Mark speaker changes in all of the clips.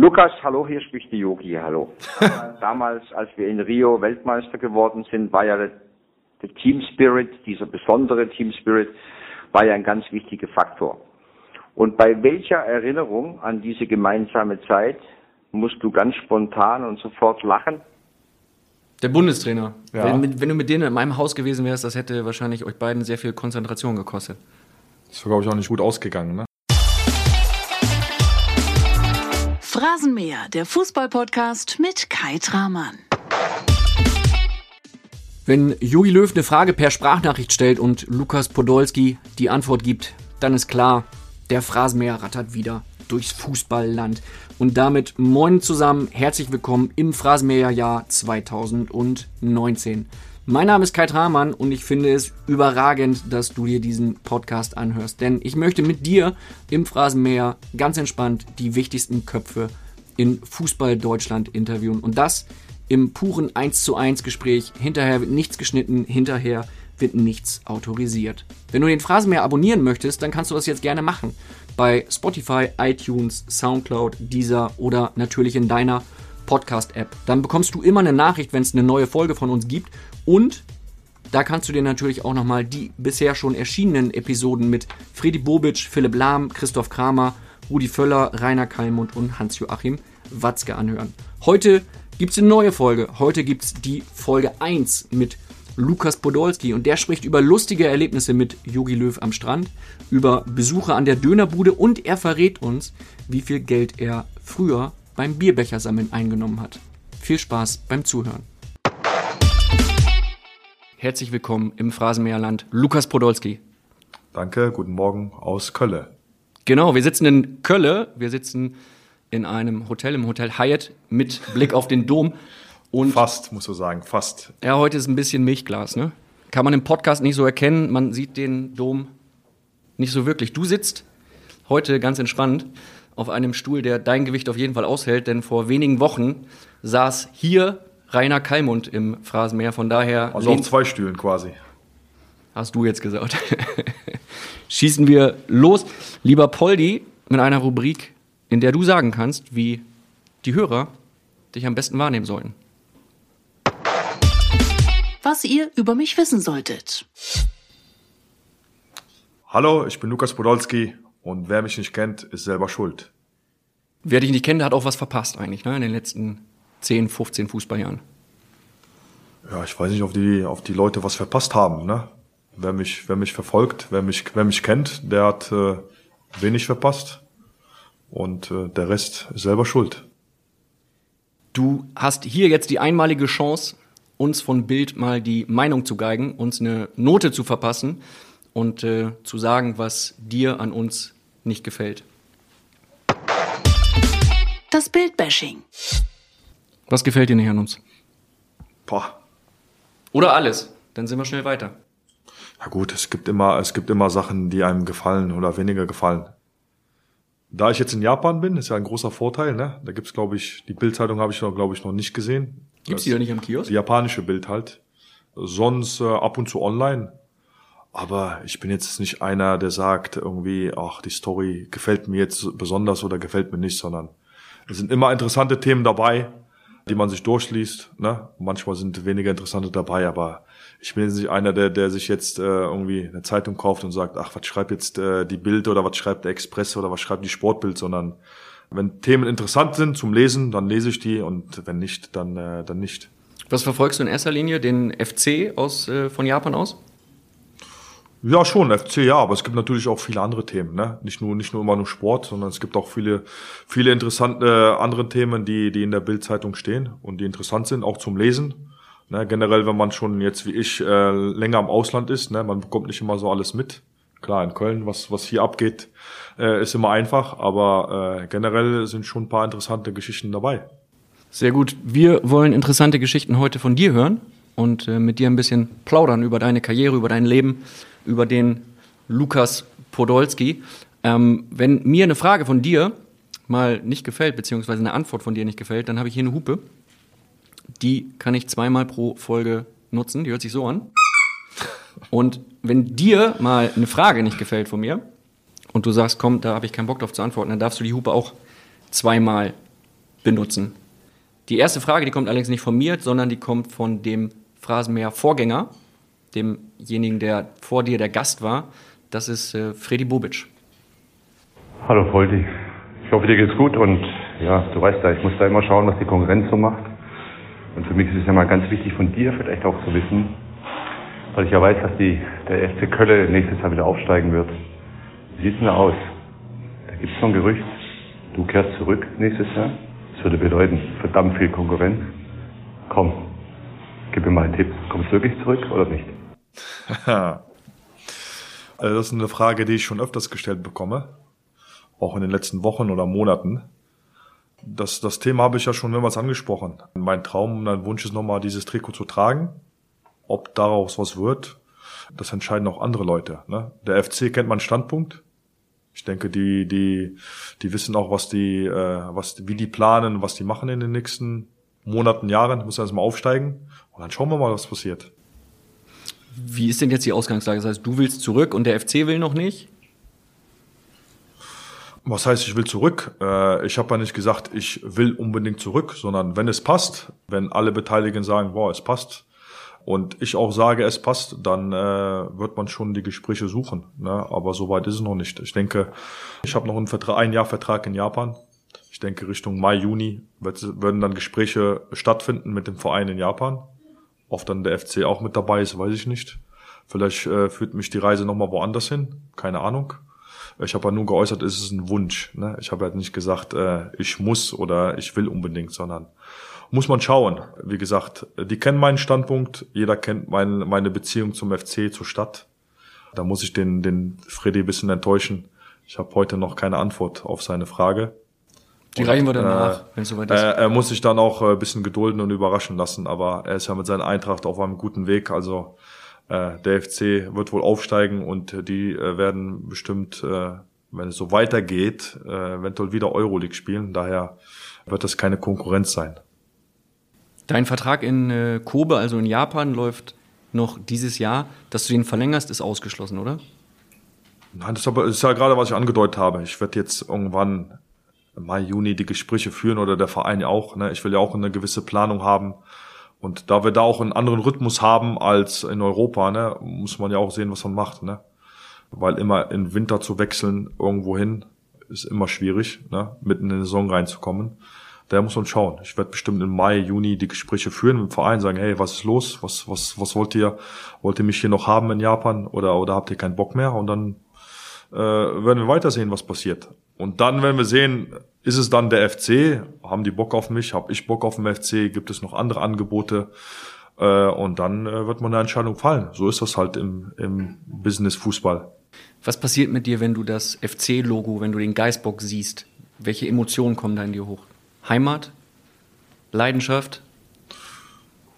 Speaker 1: Lukas, hallo, hier spricht die Yogi, hallo. Damals, als wir in Rio Weltmeister geworden sind, war ja der, der Team Spirit, dieser besondere Team Spirit, war ja ein ganz wichtiger Faktor. Und bei welcher Erinnerung an diese gemeinsame Zeit musst du ganz spontan und sofort lachen?
Speaker 2: Der Bundestrainer.
Speaker 3: Ja.
Speaker 2: Wenn, wenn du mit denen in meinem Haus gewesen wärst, das hätte wahrscheinlich euch beiden sehr viel Konzentration gekostet.
Speaker 3: Ist, glaube ich, auch nicht gut ausgegangen, ne?
Speaker 4: Phrasenmäher, der Fußballpodcast mit Kai Tramann.
Speaker 2: Wenn Jogi Löw eine Frage per Sprachnachricht stellt und Lukas Podolski die Antwort gibt, dann ist klar, der Phrasenmäher rattert wieder durchs Fußballland. Und damit moin zusammen, herzlich willkommen im Phrasenmäherjahr 2019. Mein Name ist Kai Tramann und ich finde es überragend, dass du dir diesen Podcast anhörst. Denn ich möchte mit dir im Phrasenmäher ganz entspannt die wichtigsten Köpfe in Fußball Deutschland interviewen. Und das im puren 1 zu 1 Gespräch. Hinterher wird nichts geschnitten, hinterher wird nichts autorisiert. Wenn du den Phrasenmäher abonnieren möchtest, dann kannst du das jetzt gerne machen. Bei Spotify, iTunes, Soundcloud, Deezer oder natürlich in deiner Podcast-App. Dann bekommst du immer eine Nachricht, wenn es eine neue Folge von uns gibt. Und da kannst du dir natürlich auch nochmal die bisher schon erschienenen Episoden mit Fredi Bobic, Philipp Lahm, Christoph Kramer, Rudi Völler, Rainer Kallmund und Hans-Joachim Watzke anhören. Heute gibt es eine neue Folge. Heute gibt es die Folge 1 mit Lukas Podolski und der spricht über lustige Erlebnisse mit Jogi Löw am Strand, über Besuche an der Dönerbude und er verrät uns, wie viel Geld er früher beim Bierbechersammeln eingenommen hat. Viel Spaß beim Zuhören. Herzlich willkommen im Phrasenmäherland, Lukas Podolski.
Speaker 3: Danke, guten Morgen aus Kölle.
Speaker 2: Genau, wir sitzen in Kölle, wir sitzen in einem Hotel, im Hotel Hyatt mit Blick auf den Dom. Und
Speaker 3: Fast, muss man sagen, fast.
Speaker 2: ja, heute ist ein bisschen Milchglas, ne? Kann man im Podcast nicht so erkennen, man sieht den Dom nicht so wirklich. Du sitzt heute ganz entspannt auf einem Stuhl, der dein Gewicht auf jeden Fall aushält, denn vor wenigen Wochen saß hier Rainer Kallmund im Phrasenmäher, von daher
Speaker 3: Also auf zwei Stühlen quasi.
Speaker 2: Hast du jetzt gesagt. Schießen wir los. Lieber Poldi, mit einer Rubrik, in der du sagen kannst, wie die Hörer dich am besten wahrnehmen sollten.
Speaker 4: Was ihr über mich wissen solltet.
Speaker 3: Hallo, ich bin Lukas Podolski und wer mich nicht kennt, ist selber schuld.
Speaker 2: Wer dich nicht kennt, hat auch was verpasst eigentlich, ne, in den letzten 10, 15 Fußballjahren.
Speaker 3: Ja, ich weiß nicht, ob die, auf die Leute was verpasst haben, ne? Wer mich, wer mich verfolgt, wer mich, wer mich kennt, der hat äh, wenig verpasst. Und äh, der Rest ist selber schuld.
Speaker 2: Du hast hier jetzt die einmalige Chance, uns von Bild mal die Meinung zu geigen, uns eine Note zu verpassen und äh, zu sagen, was dir an uns nicht gefällt.
Speaker 4: Das Bildbashing.
Speaker 2: Was gefällt dir nicht an uns?
Speaker 3: Boah.
Speaker 2: Oder alles. Dann sind wir schnell weiter.
Speaker 3: Ja gut, es gibt immer, es gibt immer Sachen, die einem gefallen oder weniger gefallen. Da ich jetzt in Japan bin, ist ja ein großer Vorteil, ne? Da gibt's, glaube ich, die Bildzeitung habe ich noch, glaube ich, noch nicht gesehen.
Speaker 2: Gibt's die da nicht am Kiosk?
Speaker 3: Die japanische Bild halt. Sonst äh, ab und zu online. Aber ich bin jetzt nicht einer, der sagt irgendwie, ach, die Story gefällt mir jetzt besonders oder gefällt mir nicht, sondern es sind immer interessante Themen dabei, die man sich durchliest. Ne? Manchmal sind weniger interessante dabei, aber ich bin jetzt nicht einer, der, der sich jetzt äh, irgendwie eine Zeitung kauft und sagt, ach, was schreibt jetzt äh, die Bild oder was schreibt der Express oder was schreibt die Sportbild, sondern wenn Themen interessant sind zum Lesen, dann lese ich die und wenn nicht, dann, äh, dann nicht.
Speaker 2: Was verfolgst du in erster Linie? Den FC aus, äh, von Japan aus?
Speaker 3: Ja, schon, FC, ja, aber es gibt natürlich auch viele andere Themen, ne? Nicht nur, nicht nur immer nur Sport, sondern es gibt auch viele, viele interessante äh, andere Themen, die, die in der Bildzeitung stehen und die interessant sind, auch zum Lesen. Ne? Generell, wenn man schon jetzt wie ich äh, länger im Ausland ist, ne? man bekommt nicht immer so alles mit. Klar, in Köln, was, was hier abgeht, äh, ist immer einfach, aber äh, generell sind schon ein paar interessante Geschichten dabei.
Speaker 2: Sehr gut. Wir wollen interessante Geschichten heute von dir hören und äh, mit dir ein bisschen plaudern über deine Karriere, über dein Leben, über den Lukas Podolski. Ähm, wenn mir eine Frage von dir mal nicht gefällt, beziehungsweise eine Antwort von dir nicht gefällt, dann habe ich hier eine Hupe. Die kann ich zweimal pro Folge nutzen. Die hört sich so an. Und wenn dir mal eine Frage nicht gefällt von mir und du sagst, komm, da habe ich keinen Bock drauf zu antworten, dann darfst du die Hupe auch zweimal benutzen. Die erste Frage, die kommt allerdings nicht von mir, sondern die kommt von dem Phrasenmäher-Vorgänger, demjenigen, der vor dir der Gast war. Das ist äh, Freddy Bobic.
Speaker 5: Hallo Voldi. Ich hoffe, dir geht's gut und ja, du weißt ja, ich muss da immer schauen, was die Konkurrenz so macht. Und für mich ist es ja mal ganz wichtig von dir vielleicht auch zu wissen, weil ich ja weiß, dass die, der FC Kölle nächstes Jahr wieder aufsteigen wird. Wie sieht's denn da aus? Da gibt's so ein Gerücht, du kehrst zurück nächstes Jahr. Das würde bedeuten, verdammt viel Konkurrenz. Komm, gib mir mal einen Tipp. Kommst du wirklich zurück oder nicht?
Speaker 3: also das ist eine Frage, die ich schon öfters gestellt bekomme. Auch in den letzten Wochen oder Monaten. Das, das Thema habe ich ja schon mehrmals angesprochen. Mein Traum und mein Wunsch ist nochmal, dieses Trikot zu tragen. Ob daraus was wird, das entscheiden auch andere Leute. Ne? Der FC kennt meinen Standpunkt. Ich denke, die, die, die wissen auch, was die, äh, was, wie die planen, was die machen in den nächsten Monaten, Jahren. Muss erst mal aufsteigen. Und dann schauen wir mal, was passiert.
Speaker 2: Wie ist denn jetzt die Ausgangslage? Das heißt, du willst zurück und der FC will noch nicht?
Speaker 3: Was heißt, ich will zurück? Äh, ich habe ja nicht gesagt, ich will unbedingt zurück, sondern wenn es passt, wenn alle Beteiligten sagen, boah, es passt, und ich auch sage, es passt, dann äh, wird man schon die Gespräche suchen. Ne? Aber so weit ist es noch nicht. Ich denke, ich habe noch einen Vertrag, ein Jahr Vertrag in Japan. Ich denke, Richtung Mai, Juni wird, werden dann Gespräche stattfinden mit dem Verein in Japan. Ob dann der FC auch mit dabei ist, weiß ich nicht. Vielleicht äh, führt mich die Reise nochmal woanders hin. Keine Ahnung. Ich habe ja nur geäußert, es ist ein Wunsch. Ne? Ich habe halt nicht gesagt, äh, ich muss oder ich will unbedingt, sondern muss man schauen. Wie gesagt, die kennen meinen Standpunkt, jeder kennt mein, meine Beziehung zum FC, zur Stadt. Da muss ich den, den Freddy ein bisschen enttäuschen. Ich habe heute noch keine Antwort auf seine Frage.
Speaker 2: Die reichen wir danach, äh, wenn es soweit ist.
Speaker 3: Er, er muss sich dann auch ein bisschen gedulden und überraschen lassen, aber er ist ja mit seiner Eintracht auf einem guten Weg. Also äh, der FC wird wohl aufsteigen und die äh, werden bestimmt, äh, wenn es so weitergeht, äh, eventuell wieder Euroleague spielen. Daher wird das keine Konkurrenz sein.
Speaker 2: Dein Vertrag in äh, Kobe, also in Japan, läuft noch dieses Jahr. Dass du den verlängerst, ist ausgeschlossen, oder?
Speaker 3: Nein, das ist, aber, das ist ja gerade, was ich angedeutet habe. Ich werde jetzt irgendwann Mai, Juni die Gespräche führen oder der Verein auch. Ne? Ich will ja auch eine gewisse Planung haben. Und da wir da auch einen anderen Rhythmus haben als in Europa, ne, muss man ja auch sehen, was man macht. Ne? Weil immer im Winter zu wechseln irgendwo hin ist immer schwierig, ne? mitten in die Saison reinzukommen der muss man schauen. Ich werde bestimmt im Mai, Juni die Gespräche führen mit dem Verein, sagen, hey, was ist los? Was, was, was wollt ihr? Wollt ihr mich hier noch haben in Japan oder, oder habt ihr keinen Bock mehr? Und dann äh, werden wir weitersehen, was passiert. Und dann, wenn wir sehen, ist es dann der FC? Haben die Bock auf mich? Hab ich Bock auf den FC? Gibt es noch andere Angebote? Äh, und dann äh, wird man eine Entscheidung fallen. So ist das halt im, im Business Fußball.
Speaker 2: Was passiert mit dir, wenn du das FC-Logo, wenn du den Geißbock siehst? Welche Emotionen kommen da in dir hoch? Heimat? Leidenschaft?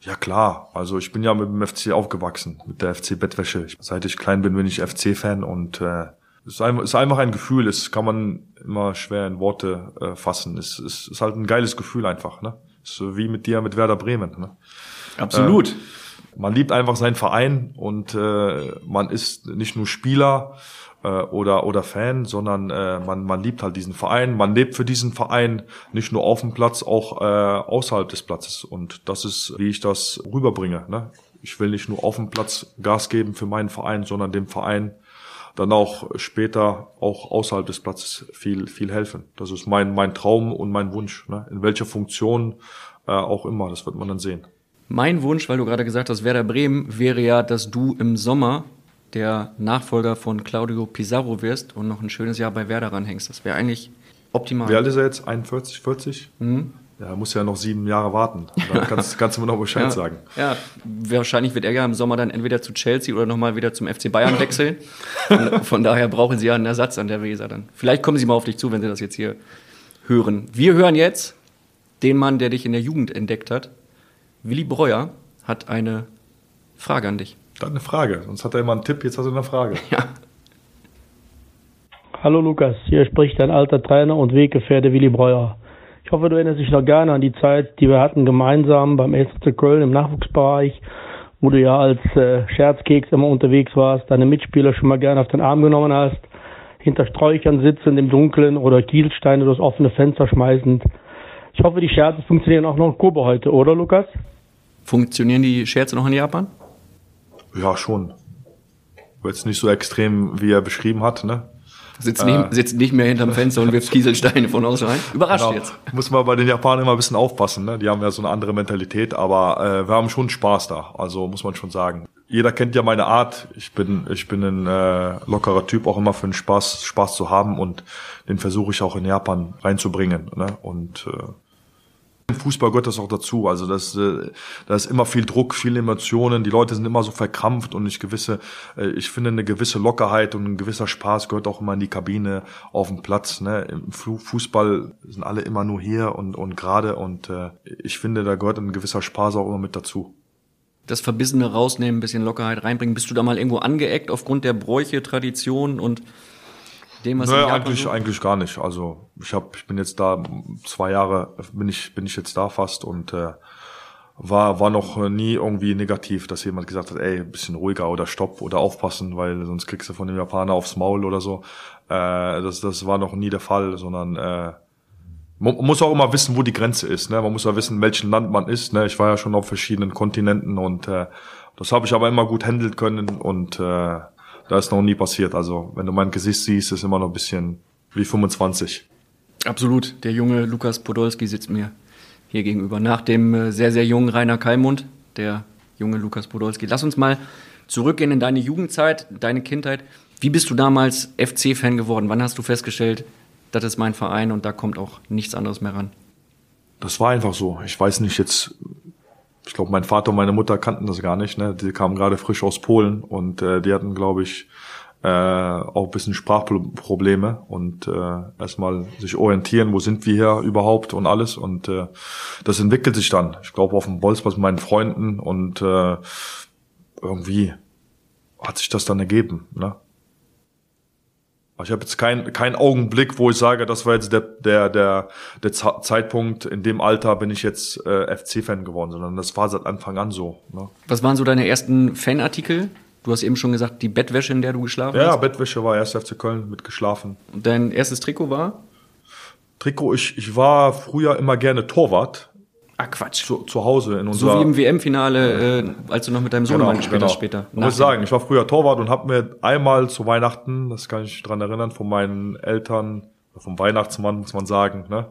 Speaker 3: Ja klar, also ich bin ja mit dem FC aufgewachsen, mit der FC Bettwäsche. Seit ich klein bin, bin ich FC-Fan und äh, es ist einfach ein Gefühl, es kann man immer schwer in Worte äh, fassen. Es, es ist halt ein geiles Gefühl einfach, ne? Ist wie mit dir mit Werder Bremen. Ne?
Speaker 2: Absolut. Äh,
Speaker 3: man liebt einfach seinen Verein und äh, man ist nicht nur Spieler, äh, oder, oder Fan, sondern äh, man, man liebt halt diesen Verein, man lebt für diesen Verein, nicht nur auf dem Platz, auch äh, außerhalb des Platzes. Und das ist, wie ich das rüberbringe. Ne? Ich will nicht nur auf dem Platz Gas geben für meinen Verein, sondern dem Verein dann auch später auch außerhalb des Platzes viel viel helfen. Das ist mein mein Traum und mein Wunsch. Ne? In welcher Funktion äh, auch immer, das wird man dann sehen.
Speaker 2: Mein Wunsch, weil du gerade gesagt hast, Werder Bremen, wäre ja, dass du im Sommer der Nachfolger von Claudio Pizarro wirst und noch ein schönes Jahr bei Werder ranhängst. Das wäre eigentlich optimal.
Speaker 3: Wie alt ist er jetzt? 41, 40? Mhm. Ja, er muss ja noch sieben Jahre warten. Dann kannst, kannst du mir noch Bescheid
Speaker 2: ja,
Speaker 3: sagen.
Speaker 2: Ja, wahrscheinlich wird er ja im Sommer dann entweder zu Chelsea oder nochmal wieder zum FC Bayern wechseln. von, von daher brauchen sie ja einen Ersatz an der Weser dann. Vielleicht kommen sie mal auf dich zu, wenn sie das jetzt hier hören. Wir hören jetzt den Mann, der dich in der Jugend entdeckt hat. Willi Breuer hat eine Frage an dich.
Speaker 3: Dann eine Frage. Sonst hat er immer einen Tipp, jetzt hast du eine Frage.
Speaker 2: Ja.
Speaker 6: Hallo Lukas, hier spricht dein alter Trainer und Weggefährte Willi Breuer. Ich hoffe, du erinnerst dich noch gerne an die Zeit, die wir hatten gemeinsam beim SC Köln im Nachwuchsbereich, wo du ja als äh, Scherzkeks immer unterwegs warst, deine Mitspieler schon mal gerne auf den Arm genommen hast, hinter Sträuchern sitzend im Dunkeln oder Kieselsteine durchs offene Fenster schmeißend. Ich hoffe, die Scherze funktionieren auch noch in Kobe heute, oder Lukas?
Speaker 2: Funktionieren die Scherze noch in Japan?
Speaker 3: Ja, schon. Jetzt nicht so extrem, wie er beschrieben hat, ne?
Speaker 2: Sitzt, nicht,
Speaker 3: Äh.
Speaker 2: sitzt nicht mehr hinterm Fenster und wirft Kieselsteine von außen rein. Überrascht
Speaker 3: Genau.
Speaker 2: jetzt.
Speaker 3: Muss man bei den Japanern immer ein bisschen aufpassen, ne? Die haben ja so eine andere Mentalität, aber äh, wir haben schon Spaß da. Also muss man schon sagen. Jeder kennt ja meine Art. Ich bin, ich bin ein äh, lockerer Typ, auch immer für den Spaß, Spaß zu haben und den versuche ich auch in Japan reinzubringen. Ne? Und äh, im Fußball gehört das auch dazu. Also das, äh, da ist immer viel Druck, viele Emotionen. Die Leute sind immer so verkrampft und ich gewisse, äh, ich finde eine gewisse Lockerheit und ein gewisser Spaß gehört auch immer in die Kabine, auf dem Platz. Ne? Im Fu- Fußball sind alle immer nur hier und und gerade und äh, ich finde, da gehört ein gewisser Spaß auch immer mit dazu.
Speaker 2: Das Verbissene rausnehmen, bisschen Lockerheit reinbringen. Bist du da mal irgendwo angeeckt aufgrund der Bräuche, Tradition und dem, was
Speaker 3: Naja, eigentlich,
Speaker 2: so-
Speaker 3: eigentlich gar nicht. Also ich hab, ich bin jetzt da zwei Jahre bin ich bin ich jetzt da fast und äh, war war noch nie irgendwie negativ, dass jemand gesagt hat, ey, ein bisschen ruhiger oder stopp oder aufpassen, weil sonst kriegst du von dem Japaner aufs Maul oder so. Äh, das das war noch nie der Fall, sondern äh, man muss auch immer wissen, wo die Grenze ist. Ne? Man muss ja wissen, in welchem Land man ist. Ne? Ich war ja schon auf verschiedenen Kontinenten und äh, das habe ich aber immer gut handeln können und äh, da ist noch nie passiert. Also wenn du mein Gesicht siehst, ist immer noch ein bisschen wie 25.
Speaker 2: Absolut. Der junge Lukas Podolski sitzt mir hier gegenüber. Nach dem äh, sehr, sehr jungen Rainer Kallmund, der junge Lukas Podolski. Lass uns mal zurückgehen in deine Jugendzeit, deine Kindheit. Wie bist du damals FC-Fan geworden? Wann hast du festgestellt, das ist mein Verein und da kommt auch nichts anderes mehr ran?
Speaker 3: Das war einfach so. Ich weiß nicht jetzt. Ich glaube, mein Vater und meine Mutter kannten das gar nicht. Ne? Die kamen gerade frisch aus Polen und äh, die hatten, glaube ich, äh, auch ein bisschen Sprachprobleme und äh, erstmal sich orientieren, wo sind wir hier überhaupt und alles. Und äh, das entwickelt sich dann. Ich glaube, auf dem Bolzplatz mit meinen Freunden und äh, irgendwie hat sich das dann ergeben. Ne? Ich habe jetzt keinen keinen Augenblick, wo ich sage, das war jetzt der der der der Zeitpunkt. In dem Alter bin ich jetzt äh, FC-Fan geworden, sondern das war seit Anfang an so. Ne?
Speaker 2: Was waren so deine ersten Fanartikel? Du hast eben schon gesagt, die Bettwäsche, in der du geschlafen
Speaker 3: Ja,
Speaker 2: hast.
Speaker 3: Bettwäsche war erst FC Köln mit geschlafen.
Speaker 2: Und dein erstes Trikot war?
Speaker 3: Trikot, ich ich war früher immer gerne Torwart
Speaker 2: Ah, Quatsch.
Speaker 3: zu, zu Hause in
Speaker 2: So
Speaker 3: unserer
Speaker 2: wie im WM-Finale, äh, als du noch mit deinem Sohnemann gespielt
Speaker 3: genau.
Speaker 2: hast später.
Speaker 3: Ich muss
Speaker 2: Nach-
Speaker 3: sagen, ich war früher Torwart und habe mir einmal zu Weihnachten, das kann ich dran erinnern, von meinen Eltern, vom Weihnachtsmann muss man sagen, ne,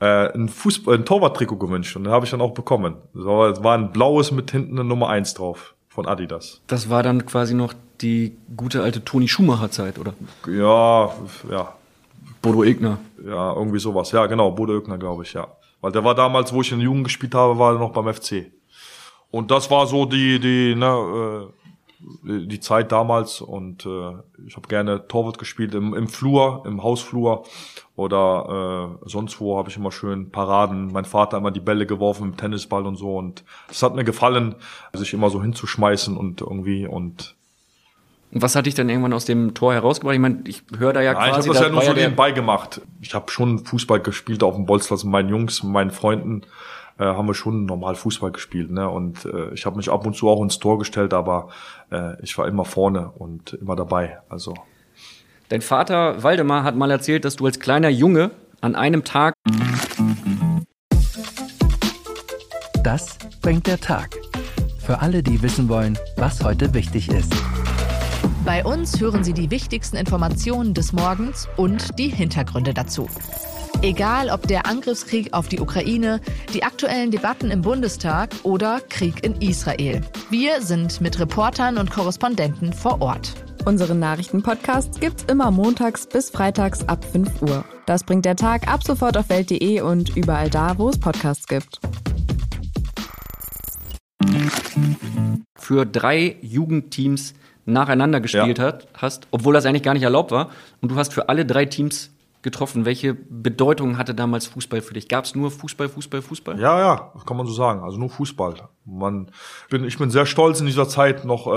Speaker 3: äh, ein Fußball, ein Torwarttrikot gewünscht und den habe ich dann auch bekommen. War, es war ein blaues mit hinten eine Nummer eins drauf von Adidas.
Speaker 2: Das war dann quasi noch die gute alte Toni Schumacher-Zeit, oder?
Speaker 3: Ja, ja,
Speaker 2: Bodo Egner.
Speaker 3: ja, irgendwie sowas. Ja, genau, Bodo Öckner, glaube ich, ja. Weil der war damals, wo ich in der Jugend gespielt habe, war er noch beim FC. Und das war so die, die, ne, äh, die Zeit damals und äh, ich habe gerne Torwart gespielt im, im Flur, im Hausflur oder äh, sonst wo habe ich immer schön Paraden. Mein Vater immer die Bälle geworfen im Tennisball und so und es hat mir gefallen, sich immer so hinzuschmeißen und irgendwie und
Speaker 2: Und was hat dich dann irgendwann aus dem Tor herausgebracht? Ich meine, ich höre da ja
Speaker 3: Nein, ich
Speaker 2: quasi.
Speaker 3: habe das ja nur so nebenbei gemacht. Ich habe schon Fußball gespielt auf dem Bolzplatz mit meinen Jungs, mit meinen Freunden. Äh, haben wir schon normal Fußball gespielt. Ne? Und äh, ich habe mich ab und zu auch ins Tor gestellt, aber äh, ich war immer vorne und immer dabei. Also
Speaker 2: Dein Vater Waldemar hat mal erzählt, dass du als kleiner Junge an einem Tag
Speaker 7: Das bringt der Tag. Für alle, die wissen wollen, was heute wichtig ist.
Speaker 8: Bei uns hören Sie die wichtigsten Informationen des Morgens und die Hintergründe dazu. Egal ob der Angriffskrieg auf die Ukraine, die aktuellen Debatten im Bundestag oder Krieg in Israel. Wir sind mit Reportern und Korrespondenten vor Ort.
Speaker 9: Unseren Nachrichtenpodcast gibt's immer montags bis freitags ab 5 Uhr. Das bringt der Tag ab sofort auf welt.de und überall da, wo es Podcasts gibt.
Speaker 2: für drei Jugendteams nacheinander gespielt
Speaker 3: Ja.
Speaker 2: hat, hast, obwohl das eigentlich gar nicht erlaubt war. Und du hast für alle drei Teams getroffen. Welche Bedeutung hatte damals Fußball für dich? Gab es nur Fußball, Fußball, Fußball?
Speaker 3: ja, ja, kann man so sagen. Also nur Fußball. Man bin, ich bin sehr stolz in dieser Zeit noch äh,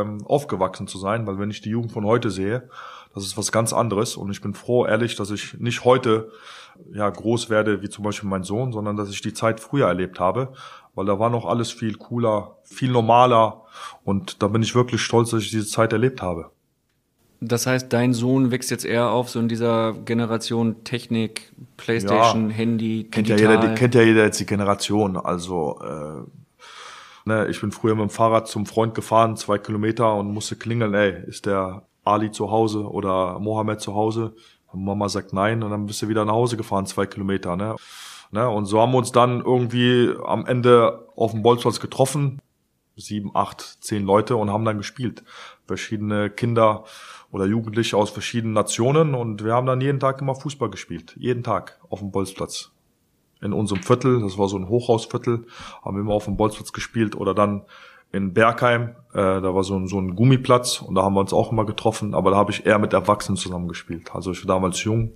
Speaker 3: ähm, aufgewachsen zu sein, weil wenn ich die Jugend von heute sehe, das ist was ganz anderes. Und ich bin froh, ehrlich, dass ich nicht heute ja groß werde wie zum Beispiel mein Sohn, sondern dass ich die Zeit früher erlebt habe, weil da war noch alles viel cooler, viel normaler und da bin ich wirklich stolz, dass ich diese Zeit erlebt habe.
Speaker 2: Das heißt, dein Sohn wächst jetzt eher auf so in dieser Generation Technik, Playstation,
Speaker 3: Ja.
Speaker 2: Handy,
Speaker 3: kennt ja, jeder, kennt ja jeder jetzt die Generation. Also äh, ne, ich bin früher mit dem Fahrrad zum Freund gefahren, zwei Kilometer und musste klingeln, ey, ist der Ali zu Hause oder Mohammed zu Hause? Und Mama sagt nein und dann bist du wieder nach Hause gefahren, zwei Kilometer. Ne? Ne, und so haben wir uns dann irgendwie am Ende auf dem Bolzplatz getroffen, sieben, acht, zehn Leute und haben dann gespielt. Verschiedene Kinder oder Jugendliche aus verschiedenen Nationen und wir haben dann jeden Tag immer Fußball gespielt. Jeden Tag auf dem Bolzplatz. In unserem Viertel, das war so ein Hochhausviertel, haben wir immer auf dem Bolzplatz gespielt oder dann in Bergheim, äh, da war so ein, so ein Gummiplatz und da haben wir uns auch immer getroffen, aber da habe ich eher mit Erwachsenen zusammen gespielt. Also ich war damals jung,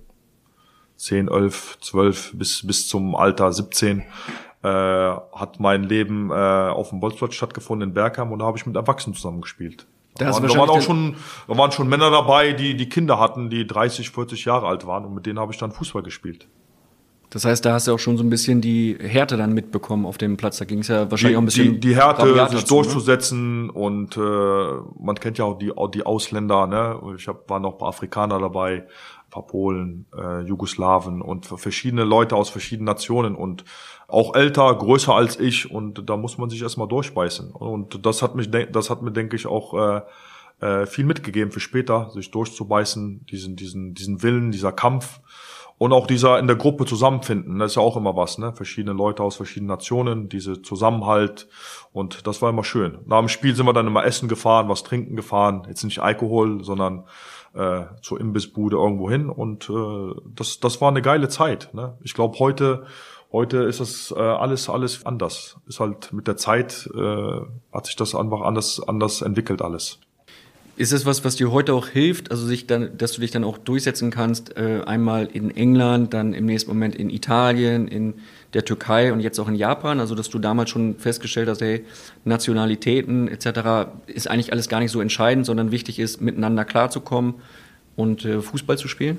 Speaker 3: 10, 11, 12 bis, bis zum Alter 17 äh, hat mein Leben äh, auf dem Bolzplatz stattgefunden in Bergheim und da habe ich mit Erwachsenen zusammen gespielt.
Speaker 2: Da
Speaker 3: waren, da, waren auch schon, da waren schon Männer dabei, die, die Kinder hatten, die 30, 40 Jahre alt waren und mit denen habe ich dann Fußball gespielt.
Speaker 2: Das heißt, da hast du auch schon so ein bisschen die Härte dann mitbekommen auf dem Platz. Da ging es ja wahrscheinlich
Speaker 3: die,
Speaker 2: auch ein bisschen
Speaker 3: die, die Härte, sich
Speaker 2: zu, ne?
Speaker 3: durchzusetzen und äh, man kennt ja auch die, auch die Ausländer, ne? Ich hab, waren noch ein paar Afrikaner dabei, paar Polen, äh, Jugoslawen und verschiedene Leute aus verschiedenen Nationen und auch älter, größer als ich und da muss man sich erstmal durchbeißen. Und das hat mich, das hat mir, denke ich, auch äh, äh, viel mitgegeben für später, sich durchzubeißen, diesen, diesen, diesen Willen, dieser Kampf. Und auch dieser in der Gruppe zusammenfinden, das ist ja auch immer was, ne? Verschiedene Leute aus verschiedenen Nationen, diese Zusammenhalt. Und das war immer schön. Nach dem Spiel sind wir dann immer essen gefahren, was trinken gefahren. Jetzt nicht Alkohol, sondern äh, zur Imbissbude irgendwo hin. Und äh, das, das war eine geile Zeit. Ne? Ich glaube, heute, heute ist das äh, alles, alles anders. Ist halt mit der Zeit äh, hat sich das einfach anders, anders entwickelt alles.
Speaker 2: Ist es was, was dir heute auch hilft, also sich dann, dass du dich dann auch durchsetzen kannst, äh, einmal in England, dann im nächsten Moment in Italien, in der Türkei und jetzt auch in Japan, also dass du damals schon festgestellt hast, hey, Nationalitäten etc. ist eigentlich alles gar nicht so entscheidend, sondern wichtig ist, miteinander klarzukommen und äh, Fußball zu spielen?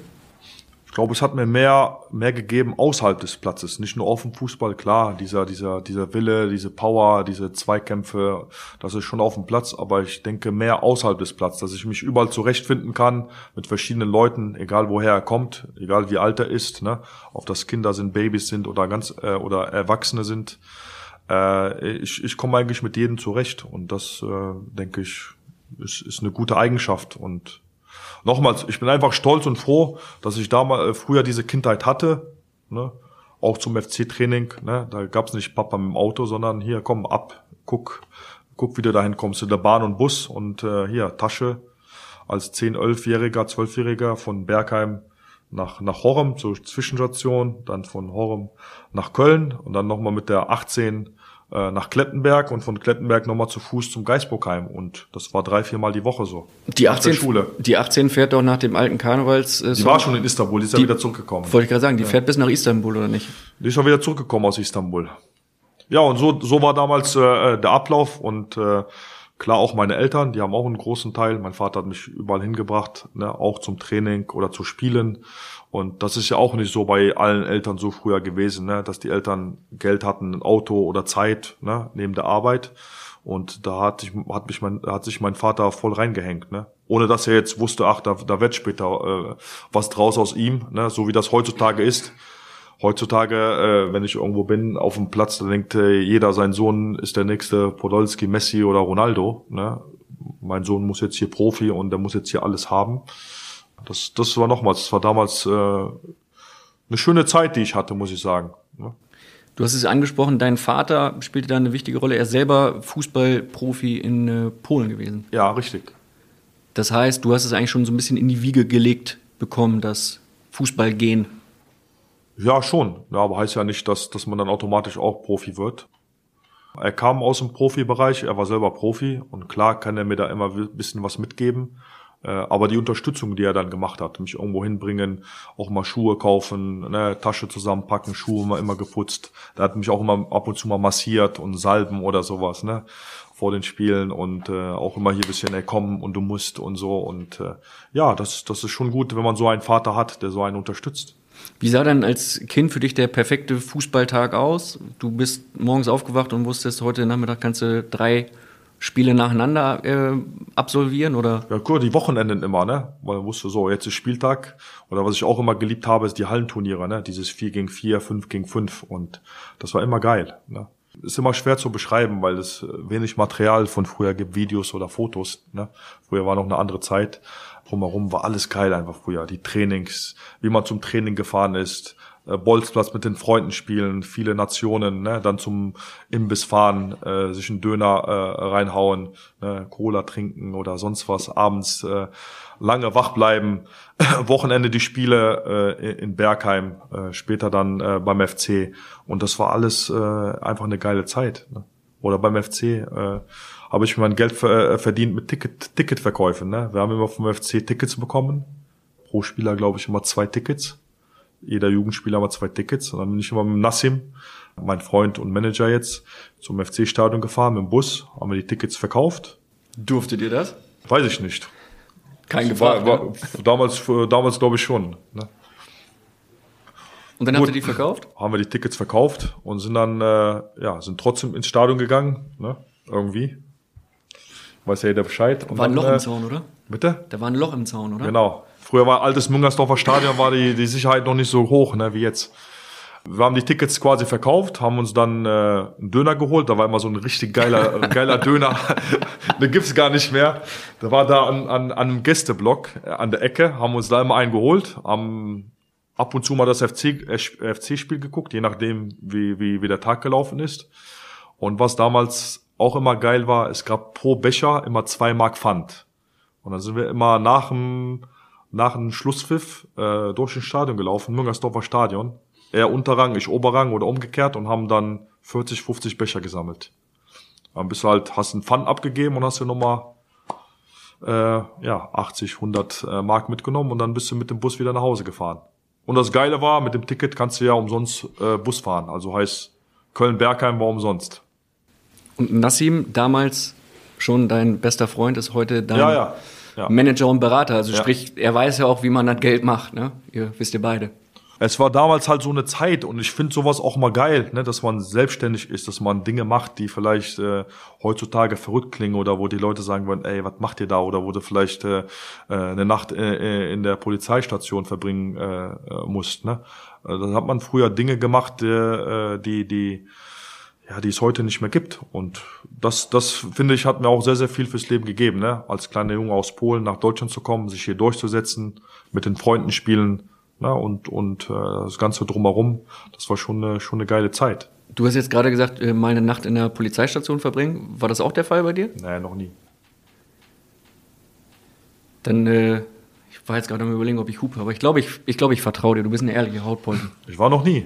Speaker 3: Ich glaube, es hat mir mehr, mehr gegeben außerhalb des Platzes, nicht nur auf dem Fußball. Klar, dieser, dieser, dieser Wille, diese Power, diese Zweikämpfe, das ist schon auf dem Platz, aber ich denke mehr außerhalb des Platzes, dass ich mich überall zurechtfinden kann mit verschiedenen Leuten, egal woher er kommt, egal wie alt er ist, ne, ob das Kinder sind, Babys sind oder ganz äh, oder Erwachsene sind. Äh, ich, ich komme eigentlich mit jedem zurecht und das äh, denke ich ist, ist eine gute Eigenschaft und nochmals, ich bin einfach stolz und froh, dass ich damals äh, früher diese Kindheit hatte, ne? auch zum FC-Training. Ne? Da gab's nicht Papa mit dem Auto, sondern hier, komm, ab, guck, guck, wie du dahin kommst, in der Bahn und Bus und äh, hier, Tasche als 10-, 11-Jähriger, 12-Jähriger von Bergheim nach, nach Horem zur Zwischenstation, dann von Horem nach Köln und dann nochmal mit der 18 äh, nach Klettenberg und von Klettenberg nochmal zu Fuß zum Geisburgheim und das war drei, viermal die Woche so.
Speaker 2: Die
Speaker 3: Nach der
Speaker 2: 18,
Speaker 3: Schule.
Speaker 2: die 18 fährt doch nach dem alten Karnevals. Äh,
Speaker 3: Die war schon in Istanbul, die ist ja
Speaker 2: Die-
Speaker 3: wieder zurückgekommen.
Speaker 2: Wollte ich gerade sagen, die fährt bis nach Istanbul oder nicht?
Speaker 3: Die ist schon wieder zurückgekommen aus Istanbul. Ja, und so, so war damals äh, der Ablauf und äh, klar auch meine Eltern, die haben auch einen großen Teil. Mein Vater hat mich überall hingebracht, ne, auch zum Training oder zu Spielen. Und das ist ja auch nicht so bei allen Eltern so früher gewesen, ne, dass die Eltern Geld hatten, ein Auto oder Zeit ne, neben der Arbeit. Und da hat, sich, hat, mich mein, hat sich mein Vater voll reingehängt, ne? Ohne dass er jetzt wusste, ach, da, da wird später äh, was draus aus ihm, ne? so wie das heutzutage ist heutzutage, äh, wenn ich irgendwo bin auf dem Platz, da denkt äh, jeder, sein Sohn ist der nächste Podolski, Messi oder Ronaldo. Ne? Mein Sohn muss jetzt hier Profi und der muss jetzt hier alles haben. Das, das war nochmals, das war damals äh, eine schöne Zeit, die ich hatte, muss ich sagen. Ne?
Speaker 2: Du hast es angesprochen, dein Vater spielte da eine wichtige Rolle. Er ist selber Fußballprofi in äh, Polen gewesen.
Speaker 3: Ja, richtig.
Speaker 2: Das heißt, du hast es eigentlich schon so ein bisschen in die Wiege gelegt bekommen, das Fußballgehen.
Speaker 3: Ja, schon. Ja, aber heißt ja nicht, dass, dass man dann automatisch auch Profi wird. Er kam aus dem Profibereich, er war selber Profi und klar kann er mir da immer ein bisschen was mitgeben. Äh, Aber die Unterstützung, die er dann gemacht hat, mich irgendwo hinbringen, auch mal Schuhe kaufen, ne, Tasche zusammenpacken, Schuhe mal immer geputzt. Der hat mich auch immer ab und zu mal massiert und salben oder sowas, ne, vor den Spielen und äh, auch immer hier bisschen, ey, komm und du musst und so und äh, ja, das, das ist schon gut, wenn man so einen Vater hat, der so einen unterstützt.
Speaker 2: Wie sah dann als Kind für dich der perfekte Fußballtag aus? Du bist morgens aufgewacht und wusstest, heute Nachmittag kannst du drei Spiele nacheinander äh, absolvieren oder?
Speaker 3: Ja, gut, die Wochenenden immer, ne? Weil man wusste so, jetzt ist Spieltag. Oder was ich auch immer geliebt habe, ist die Hallenturniere, ne? Dieses 4 gegen 4, 5 gegen 5. Und das war immer geil. Ne? Ist immer schwer zu beschreiben, weil es wenig Material von früher gibt, Videos oder Fotos. Ne? Früher war noch eine andere Zeit. Drumherum war alles geil einfach früher. Die Trainings, wie man zum Training gefahren ist, äh, Bolzplatz mit den Freunden spielen, viele Nationen, ne, dann zum Imbiss fahren, äh, sich einen Döner äh, reinhauen, ne, Cola trinken oder sonst was, abends äh, lange wach bleiben, Wochenende die Spiele äh, in Bergheim, äh, später dann äh, beim FC und das war alles äh, einfach eine geile Zeit. Ne? Oder beim FC äh, habe ich mein Geld äh, verdient mit Ticket, Ticketverkäufen. Ne? Wir haben immer vom FC Tickets bekommen, pro Spieler glaube ich immer zwei Tickets jeder Jugendspieler hat zwei Tickets. Und dann bin ich immer mit Nassim, mein Freund und Manager jetzt, zum FC-Stadion gefahren mit dem Bus, haben wir die Tickets verkauft.
Speaker 2: Durftet ihr das?
Speaker 3: Weiß ich nicht.
Speaker 2: Kein gefragt,
Speaker 3: war, war, Damals, damals glaube ich schon. Ne?
Speaker 2: Und dann Gut, habt ihr die verkauft?
Speaker 3: Haben wir die Tickets verkauft und sind dann, äh, ja, sind trotzdem ins Stadion gegangen, ne? Irgendwie. Weiß ja jeder Bescheid.
Speaker 2: Und war ein Loch äh, im Zaun, oder?
Speaker 3: Bitte?
Speaker 2: Da war ein Loch im Zaun, oder?
Speaker 3: Genau. Früher war altes Müngersdorfer Stadion, war die, die Sicherheit noch nicht so hoch ne, wie jetzt. Wir haben die Tickets quasi verkauft, haben uns dann äh, einen Döner geholt. Da war immer so ein richtig geiler, geiler Döner. Den gibt's gar nicht mehr. Da war da an, an, an einem Gästeblock äh, an der Ecke, haben uns da immer einen geholt, haben ab und zu mal das FC, äh, FC-Spiel geguckt, je nachdem, wie, wie, wie der Tag gelaufen ist. Und was damals auch immer geil war, es gab pro Becher immer zwei Mark Pfand. Und dann sind wir immer nach dem nach einem Schlusspfiff äh, durch den Stadion gelaufen, Müngersdorfer Stadion. Er Unterrang, ich Oberrang oder umgekehrt und haben dann 40, 50 Becher gesammelt. Dann bist du halt, hast einen Pfand abgegeben und hast dir nochmal äh, ja, 80, 100 äh, Mark mitgenommen und dann bist du mit dem Bus wieder nach Hause gefahren. Und das Geile war, mit dem Ticket kannst du ja umsonst äh, Bus fahren. Also heißt, Köln-Bergheim war umsonst.
Speaker 2: Und Nassim, damals schon dein bester Freund, ist heute dein
Speaker 3: ja, ja
Speaker 2: ja. Manager und Berater. Also ja. sprich, er weiß ja auch, wie man das Geld macht. Ne? Ihr wisst ihr beide.
Speaker 3: Es war damals halt so eine Zeit und ich finde sowas auch mal geil, ne, dass man selbstständig ist, dass man Dinge macht, die vielleicht äh, heutzutage verrückt klingen oder wo die Leute sagen würden, ey, was macht ihr da? Oder wo du vielleicht äh, äh eine Nacht äh, in der Polizeistation verbringen äh, äh musst. Ne? Da hat man früher Dinge gemacht, äh, die, die ja, die es heute nicht mehr gibt. Und das, das finde ich, hat mir auch sehr, sehr viel fürs Leben gegeben, ne? Als kleiner Junge aus Polen nach Deutschland zu kommen, sich hier durchzusetzen, mit den Freunden spielen, ne? und, und äh, das Ganze drumherum, das war schon eine, schon eine geile Zeit.
Speaker 2: Du hast jetzt gerade gesagt, äh, mal eine Nacht in der Polizeistation verbringen. War das auch der Fall bei dir?
Speaker 3: Nein, noch nie.
Speaker 2: Dann, äh, ich war jetzt gerade am überlegen, ob ich hupe, aber ich glaube, ich, ich, glaube, ich vertraue dir. Du bist eine ehrliche Hautpolten.
Speaker 3: Ich war noch nie.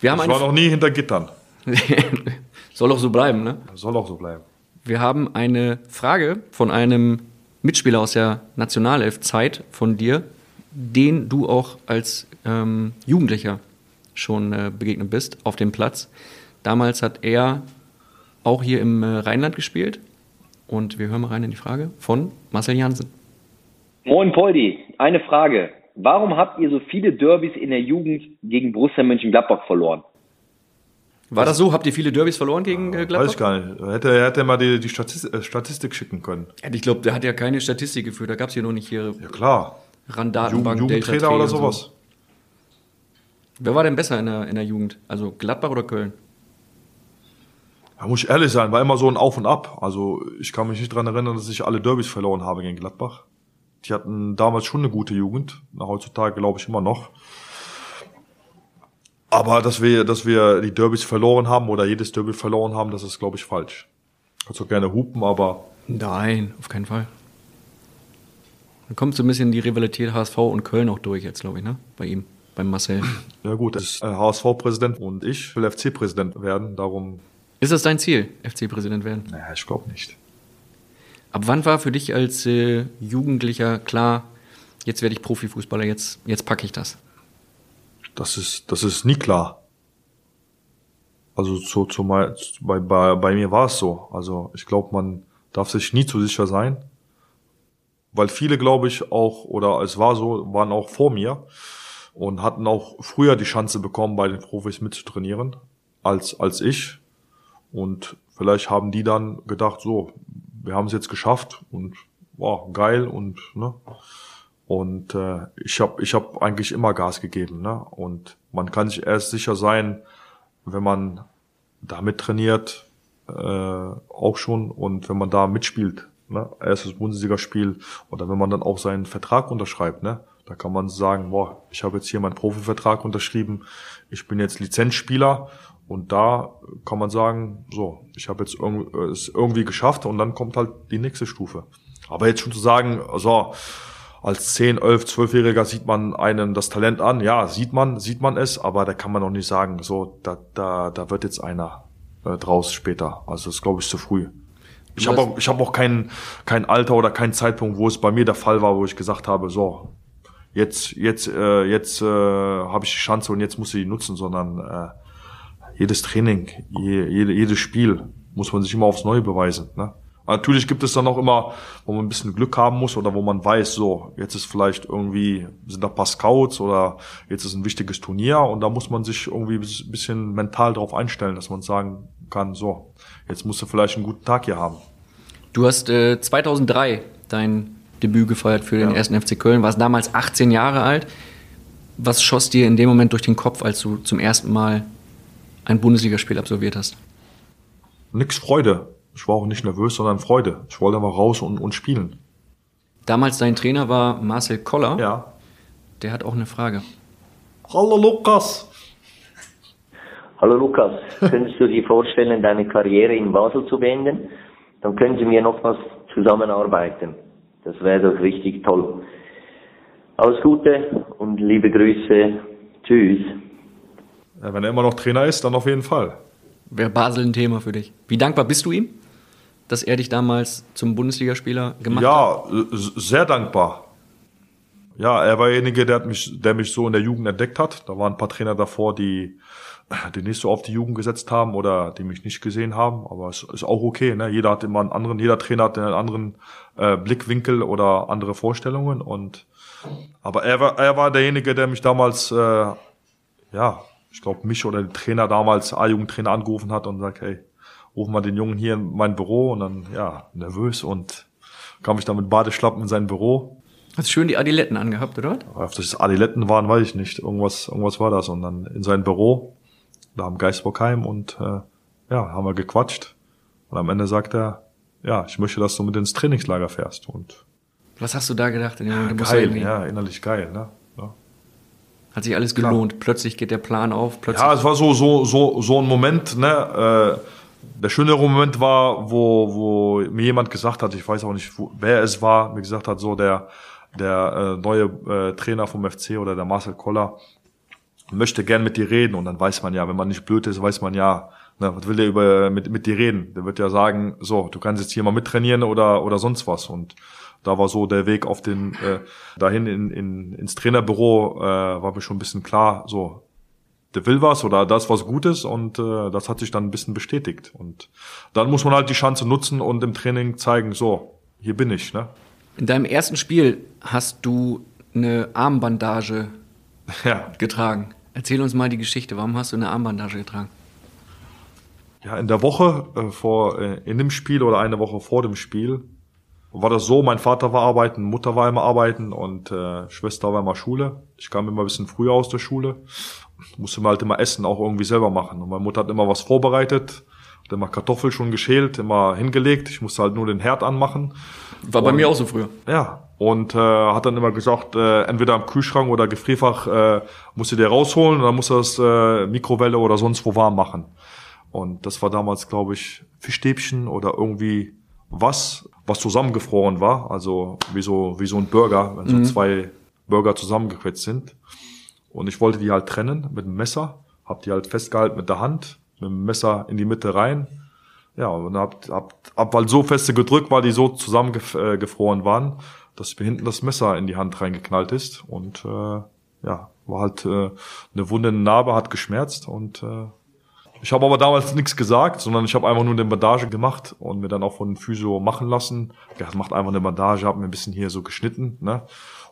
Speaker 2: Wir haben
Speaker 3: ich war noch nie hinter Gittern.
Speaker 2: Soll auch so bleiben, ne?
Speaker 3: Soll auch so bleiben.
Speaker 2: Wir haben eine Frage von einem Mitspieler aus der Nationalelf-Zeit von dir, den du auch als ähm, Jugendlicher schon äh, begegnet bist auf dem Platz. Damals hat er auch hier im äh, Rheinland gespielt. Und wir hören mal rein in die Frage von Marcel Jansen.
Speaker 10: Moin Poldi, eine Frage. Warum habt ihr so viele Derbys in der Jugend gegen Borussia Mönchengladbach verloren?
Speaker 2: War das so? Habt ihr viele Derbys verloren gegen äh, Gladbach?
Speaker 3: Weiß ich gar nicht. Hätte, hätte mal die, die Statistik, äh, Statistik schicken können.
Speaker 2: Ich glaube, der hat ja keine Statistik geführt. Da gab es hier noch nicht hier.
Speaker 3: Ja klar.
Speaker 2: Randdatenbank,
Speaker 3: Jugend, Jugendtrainer oder sowas. So.
Speaker 2: Wer war denn besser in der, in der Jugend? Also Gladbach oder Köln?
Speaker 3: Da muss ich ehrlich sein, war immer so ein Auf und Ab. Also ich kann mich nicht dran erinnern, dass ich alle Derbys verloren habe gegen Gladbach. Die hatten damals schon eine gute Jugend. Heutzutage glaube ich immer noch. Aber dass wir, dass wir die Derbys verloren haben oder jedes Derby verloren haben, das ist, glaube ich, falsch. Kannst auch gerne hupen, aber.
Speaker 2: Nein, auf keinen Fall. Dann kommt so ein bisschen die Rivalität HSV und Köln auch durch jetzt, glaube ich, ne? Bei ihm, beim Marcel.
Speaker 3: Ja gut, ist HSV-Präsident und ich will FC-Präsident werden, darum.
Speaker 2: Ist das dein Ziel, FC-Präsident werden?
Speaker 3: Naja, ich glaube nicht.
Speaker 2: Ab wann war für dich als äh, Jugendlicher klar, jetzt werde ich Profifußballer, jetzt, jetzt packe ich das?
Speaker 3: Das ist, das ist nie klar. Also zu, zu mein, bei, bei, bei mir war es so. Also ich glaube, man darf sich nie zu sicher sein. Weil viele, glaube ich, auch, oder es war so, waren auch vor mir und hatten auch früher die Chance bekommen, bei den Profis mitzutrainieren, als, als ich. Und vielleicht haben die dann gedacht, so, wir haben es jetzt geschafft und wow, geil und ne, und äh, ich habe ich hab eigentlich immer Gas gegeben. Ne? Und man kann sich erst sicher sein, wenn man damit trainiert, äh, auch schon, und wenn man da mitspielt. Ne? Erstes Bundesligaspiel oder wenn man dann auch seinen Vertrag unterschreibt. Ne? Da kann man sagen, boah, ich habe jetzt hier meinen Profivertrag unterschrieben, ich bin jetzt Lizenzspieler und da kann man sagen, so, ich habe jetzt es irgendwie geschafft und dann kommt halt die nächste Stufe. Aber jetzt schon zu sagen, so, als 10, 11, 12-Jähriger sieht man einen das Talent an. Ja, sieht man, sieht man es, aber da kann man noch nicht sagen, so, da, da, da wird jetzt einer äh, draus später. Also das glaube ich zu früh. Ich habe auch, ich hab auch kein, kein Alter oder keinen Zeitpunkt, wo es bei mir der Fall war, wo ich gesagt habe, so, jetzt, jetzt, äh, jetzt äh, habe ich die Chance und jetzt muss ich die nutzen, sondern äh, jedes Training, je, jede, jedes Spiel muss man sich immer aufs Neue beweisen. Ne? Natürlich gibt es dann auch immer, wo man ein bisschen Glück haben muss oder wo man weiß, so, jetzt ist vielleicht irgendwie, sind da ein paar Scouts oder jetzt ist ein wichtiges Turnier und da muss man sich irgendwie ein bisschen mental darauf einstellen, dass man sagen kann, so, jetzt musst du vielleicht einen guten Tag hier haben.
Speaker 2: Du hast äh, 2003 dein Debüt gefeiert für den ja. ersten FC Köln, warst damals 18 Jahre alt. Was schoss dir in dem Moment durch den Kopf, als du zum ersten Mal ein Bundesligaspiel absolviert hast?
Speaker 3: Nix Freude ich war auch nicht nervös, sondern Freude. Ich wollte einfach raus und, und spielen.
Speaker 2: Damals dein Trainer war Marcel Koller.
Speaker 3: Ja.
Speaker 2: Der hat auch eine Frage.
Speaker 3: Hallo Lukas.
Speaker 11: Hallo Lukas, könntest du dir vorstellen, deine Karriere in Basel zu beenden? Dann können Sie mir nochmals zusammenarbeiten. Das wäre doch richtig toll. Alles Gute und liebe Grüße. Tschüss.
Speaker 3: Ja, wenn er immer noch Trainer ist, dann auf jeden Fall.
Speaker 2: Wäre Basel ein Thema für dich. Wie dankbar bist du ihm? Dass er dich damals zum Bundesligaspieler gemacht
Speaker 3: ja,
Speaker 2: hat?
Speaker 3: Ja, sehr dankbar. Ja, er war derjenige, der, mich, der mich so in der Jugend entdeckt hat. Da waren ein paar Trainer davor, die, die nicht so auf die Jugend gesetzt haben oder die mich nicht gesehen haben. Aber es ist auch okay. Ne? Jeder hat immer einen anderen, jeder Trainer hat einen anderen äh, Blickwinkel oder andere Vorstellungen. Und aber er war, er war derjenige, der mich damals, äh, ja, ich glaube mich oder den Trainer damals, A-Jugendtrainer angerufen hat und sagt, hey, rufen wir den Jungen hier in mein Büro und dann, ja, nervös und kam ich dann mit Badeschlappen in sein Büro.
Speaker 2: Hast du schön die Adiletten angehabt, oder?
Speaker 3: Ob das Adiletten waren, weiß ich nicht. Irgendwas, irgendwas war das. Und dann in sein Büro, da am Geisbockheim und äh, ja, haben wir gequatscht. Und am Ende sagt er, ja, ich möchte, dass du mit ins Trainingslager fährst. Und
Speaker 2: was hast du da gedacht? In
Speaker 3: dem ja, geil, ja, innerlich geil, ne? Ja.
Speaker 2: Hat sich alles gelohnt. Klar. Plötzlich geht der Plan auf. Plötzlich
Speaker 3: ja, es war so so so so ein Moment, ne? Äh, der schönere Moment war, wo, wo mir jemand gesagt hat, ich weiß auch nicht, wo, wer es war, mir gesagt hat, so der, der äh, neue äh, Trainer vom FC oder der Marcel Koller möchte gern mit dir reden und dann weiß man ja, wenn man nicht blöd ist, weiß man ja, ne, was will der über mit, mit dir reden? Der wird ja sagen, so, du kannst jetzt hier mal mittrainieren oder oder sonst was und da war so der Weg auf den äh, dahin in, in, ins Trainerbüro äh, war mir schon ein bisschen klar, so der will was oder das was Gutes und äh, das hat sich dann ein bisschen bestätigt. Und dann muss man halt die Chance nutzen und im Training zeigen, so, hier bin ich. Ne?
Speaker 2: In deinem ersten Spiel hast du eine Armbandage ja. getragen. Erzähl uns mal die Geschichte. Warum hast du eine Armbandage getragen?
Speaker 3: Ja, in der Woche äh, vor äh, in dem Spiel oder eine Woche vor dem Spiel war das so, mein Vater war arbeiten, Mutter war immer arbeiten und äh, Schwester war immer Schule. Ich kam immer ein bisschen früher aus der Schule musste man halt immer Essen auch irgendwie selber machen. Und meine Mutter hat immer was vorbereitet, hat immer Kartoffel schon geschält, immer hingelegt. Ich musste halt nur den Herd anmachen.
Speaker 2: War bei und, mir auch so früher.
Speaker 3: Ja. Und äh, hat dann immer gesagt, äh, entweder am Kühlschrank oder Gefrierfach äh, musst du dir rausholen und dann musst du das äh, Mikrowelle oder sonst wo warm machen. Und das war damals, glaube ich, Fischstäbchen oder irgendwie was, was zusammengefroren war. Also wie so, wie so ein Burger, wenn mhm. so zwei Burger zusammengequetscht sind. Und ich wollte die halt trennen mit dem Messer, hab die halt festgehalten mit der Hand, mit dem Messer in die Mitte rein. Ja, und hab, hab, hab halt so feste gedrückt, weil die so zusammengefroren waren, dass mir hinten das Messer in die Hand reingeknallt ist. Und äh, ja, war halt äh, eine wunde Narbe, hat geschmerzt und äh, ich habe aber damals nichts gesagt, sondern ich habe einfach nur eine Bandage gemacht und mir dann auch von Physio machen lassen. Der macht einfach eine Bandage, hat mir ein bisschen hier so geschnitten, ne?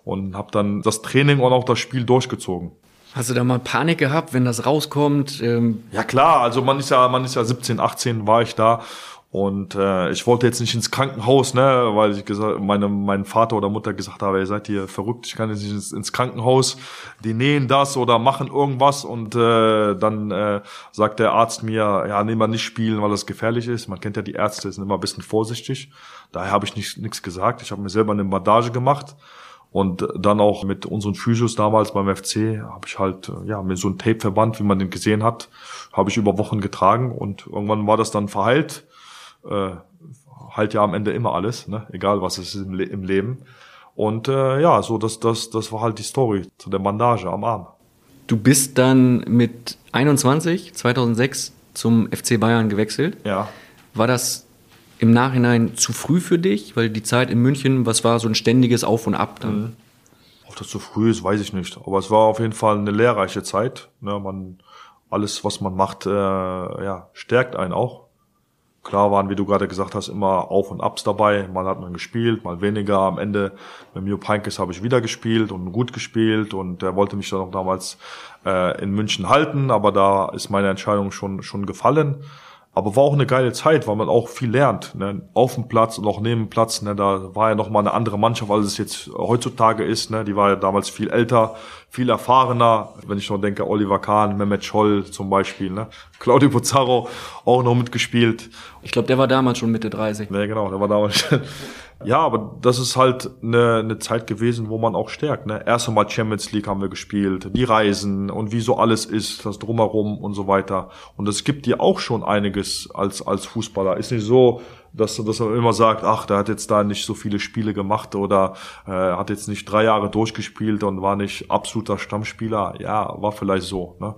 Speaker 3: Und habe dann das Training und auch das Spiel durchgezogen.
Speaker 2: Hast du da mal Panik gehabt, wenn das rauskommt? Ähm
Speaker 3: ja klar, also man ist ja, man ist ja 17, 18 war ich da und äh, ich wollte jetzt nicht ins Krankenhaus, ne, weil ich gesagt, meine, mein Vater oder Mutter gesagt habe, ihr seid hier verrückt, ich kann jetzt nicht ins, ins Krankenhaus, die nähen das oder machen irgendwas und äh, dann äh, sagt der Arzt mir, ja, nee, mal nicht spielen, weil das gefährlich ist. Man kennt ja die Ärzte, sind immer ein bisschen vorsichtig. Daher habe ich nicht nichts gesagt. Ich habe mir selber eine Bandage gemacht und dann auch mit unseren Physios damals beim FC habe ich halt ja mir so ein Tapeverband, wie man den gesehen hat, habe ich über Wochen getragen und irgendwann war das dann verheilt äh, halt ja am Ende immer alles, ne? egal was es ist im, Le im Leben. Und äh, ja, so das, das, das war halt die Story zu der Bandage am Arm.
Speaker 2: Du bist dann mit 21, 2006 zum FC Bayern gewechselt.
Speaker 3: Ja.
Speaker 2: War das im Nachhinein zu früh für dich? Weil die Zeit in München, was war so ein ständiges Auf und Ab dann? Mhm.
Speaker 3: Ob das zu früh ist, weiß ich nicht. Aber es war auf jeden Fall eine lehrreiche Zeit. Ne, man, alles, was man macht, äh, ja, stärkt einen auch. Klar waren, wie du gerade gesagt hast, immer Auf und Abs dabei. Mal hat man gespielt, mal weniger. Am Ende mit Mio Heinkes habe ich wieder gespielt und gut gespielt und der wollte mich dann auch damals äh, in München halten, aber da ist meine Entscheidung schon schon gefallen. Aber war auch eine geile Zeit, weil man auch viel lernt. Ne? Auf dem Platz und auch neben dem Platz. Ne? Da war ja noch mal eine andere Mannschaft, als es jetzt heutzutage ist. Ne? Die war ja damals viel älter, viel erfahrener. Wenn ich noch denke, Oliver Kahn, Mehmet Scholl zum Beispiel. Ne? Claudio Pizarro auch noch mitgespielt.
Speaker 2: Ich glaube, der war damals schon Mitte 30.
Speaker 3: Ne, genau, der war damals schon. Ja, aber das ist halt eine, eine Zeit gewesen, wo man auch stärkt. Ne? Erst einmal Champions League haben wir gespielt, die Reisen und wie so alles ist, das drumherum und so weiter. Und es gibt dir auch schon einiges als, als Fußballer. Ist nicht so, dass, dass man immer sagt, ach, der hat jetzt da nicht so viele Spiele gemacht oder äh, hat jetzt nicht drei Jahre durchgespielt und war nicht absoluter Stammspieler. Ja, war vielleicht so. Ne?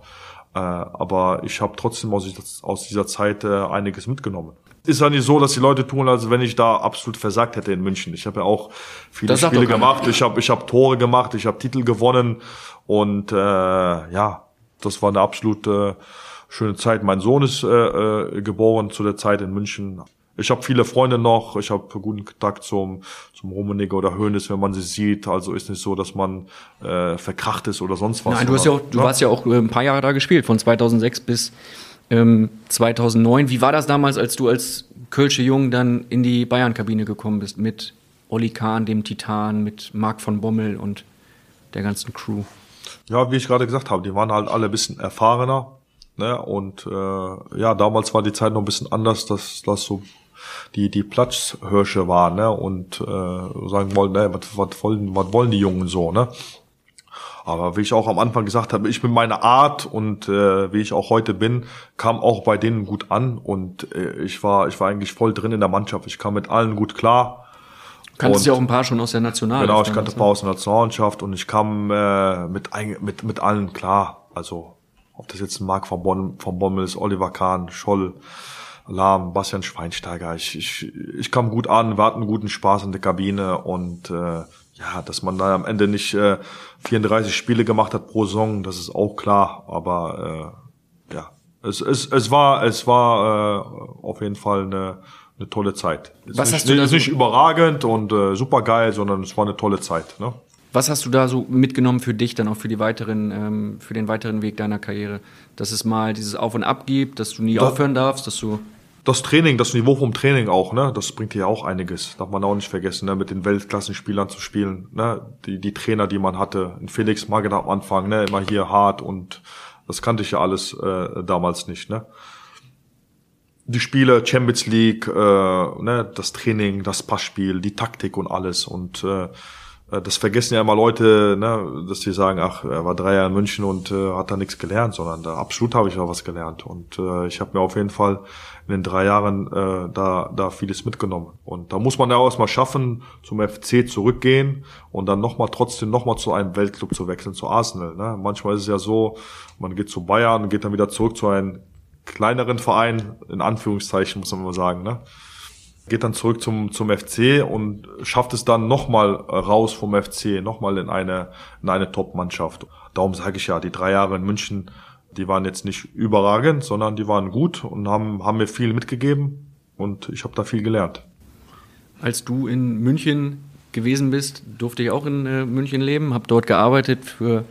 Speaker 3: Äh, aber ich habe trotzdem aus, aus dieser Zeit äh, einiges mitgenommen ist ja nicht so, dass die Leute tun, als wenn ich da absolut versagt hätte in München. Ich habe ja auch viele das Spiele gemacht, ich habe ich hab Tore gemacht, ich habe Titel gewonnen und äh, ja, das war eine absolut äh, schöne Zeit. Mein Sohn ist äh, äh, geboren zu der Zeit in München. Ich habe viele Freunde noch, ich habe guten Kontakt zum, zum Rummenigge oder Hönes, wenn man sie sieht. Also ist nicht so, dass man äh, verkracht ist oder sonst was.
Speaker 2: Nein, du, hast ja auch, du ja? warst ja auch äh, ein paar Jahre da gespielt, von 2006 bis ähm, 2009. Wie war das damals, als du als Kölsche Jung dann in die Bayern-Kabine gekommen bist mit Olli Kahn, dem Titan, mit Marc von Bommel und der ganzen Crew?
Speaker 3: Ja, wie ich gerade gesagt habe, die waren halt alle ein bisschen erfahrener. Ne? Und äh, ja, damals war die Zeit noch ein bisschen anders, dass das so die die Platzhirsche waren ne? und äh, sagen wollten, ne, was, was wollen was wollen die Jungen so, ne? Aber wie ich auch am Anfang gesagt habe, ich bin meine Art und äh, wie ich auch heute bin, kam auch bei denen gut an und äh, ich war ich war eigentlich voll drin in der Mannschaft. Ich kam mit allen gut klar.
Speaker 2: Kannst ja auch ein paar schon aus der National.
Speaker 3: Genau, ich kannte ein paar aus der Nationalmannschaft und ich kam äh, mit mit mit allen klar. Also ob das jetzt Marc von, Bonn, von Bommel ist, Oliver Kahn, Scholl, Lahm, Bastian Schweinsteiger. Ich, ich, ich kam gut an, wir hatten guten Spaß in der Kabine und äh, ja, dass man da am Ende nicht äh, 34 Spiele gemacht hat pro Saison, das ist auch klar. Aber äh, ja, es, es, es war es war äh, auf jeden Fall eine, eine tolle Zeit. Ist
Speaker 2: Was
Speaker 3: nicht,
Speaker 2: hast du da
Speaker 3: ist
Speaker 2: so-
Speaker 3: nicht überragend und äh, super geil, sondern es war eine tolle Zeit. Ne?
Speaker 2: Was hast du da so mitgenommen für dich, dann auch für die weiteren, ähm, für den weiteren Weg deiner Karriere? Dass es mal dieses Auf und Ab gibt, dass du nie
Speaker 3: Da-
Speaker 2: aufhören darfst, dass du
Speaker 3: Das Training, das Niveau vom Training auch, ne, das bringt ja auch einiges. Darf man auch nicht vergessen, ne, mit den Weltklassenspielern zu spielen, ne, die, die Trainer, die man hatte. In Felix Magath am Anfang, ne, immer hier hart und das kannte ich ja alles äh, damals nicht, ne. Die Spiele, Champions League, äh, ne, das Training, das Passspiel, die Taktik und alles und äh, äh, das vergessen ja immer Leute, ne, dass die sagen, ach, er war drei Jahre in München und äh, hat da nichts gelernt, sondern da absolut habe ich auch was gelernt. Und äh, ich habe mir auf jeden Fall in den drei Jahren äh, da, da vieles mitgenommen. Und da muss man ja auch erstmal schaffen, zum FC zurückgehen und dann nochmal trotzdem nochmal zu einem Weltclub zu wechseln, zu Arsenal. Ne? Manchmal ist es ja so, man geht zu Bayern und geht dann wieder zurück zu einem kleineren Verein, in Anführungszeichen muss man mal sagen, ne? geht dann zurück zum, zum FC und schafft es dann nochmal raus vom FC, nochmal in eine, in eine Top-Mannschaft. Darum sage ich ja, die drei Jahre in München, die waren jetzt nicht überragend, sondern die waren gut und haben, haben mir viel mitgegeben und ich habe da viel gelernt.
Speaker 2: Als du in München gewesen bist, durfte ich auch in äh, München leben, habe dort gearbeitet für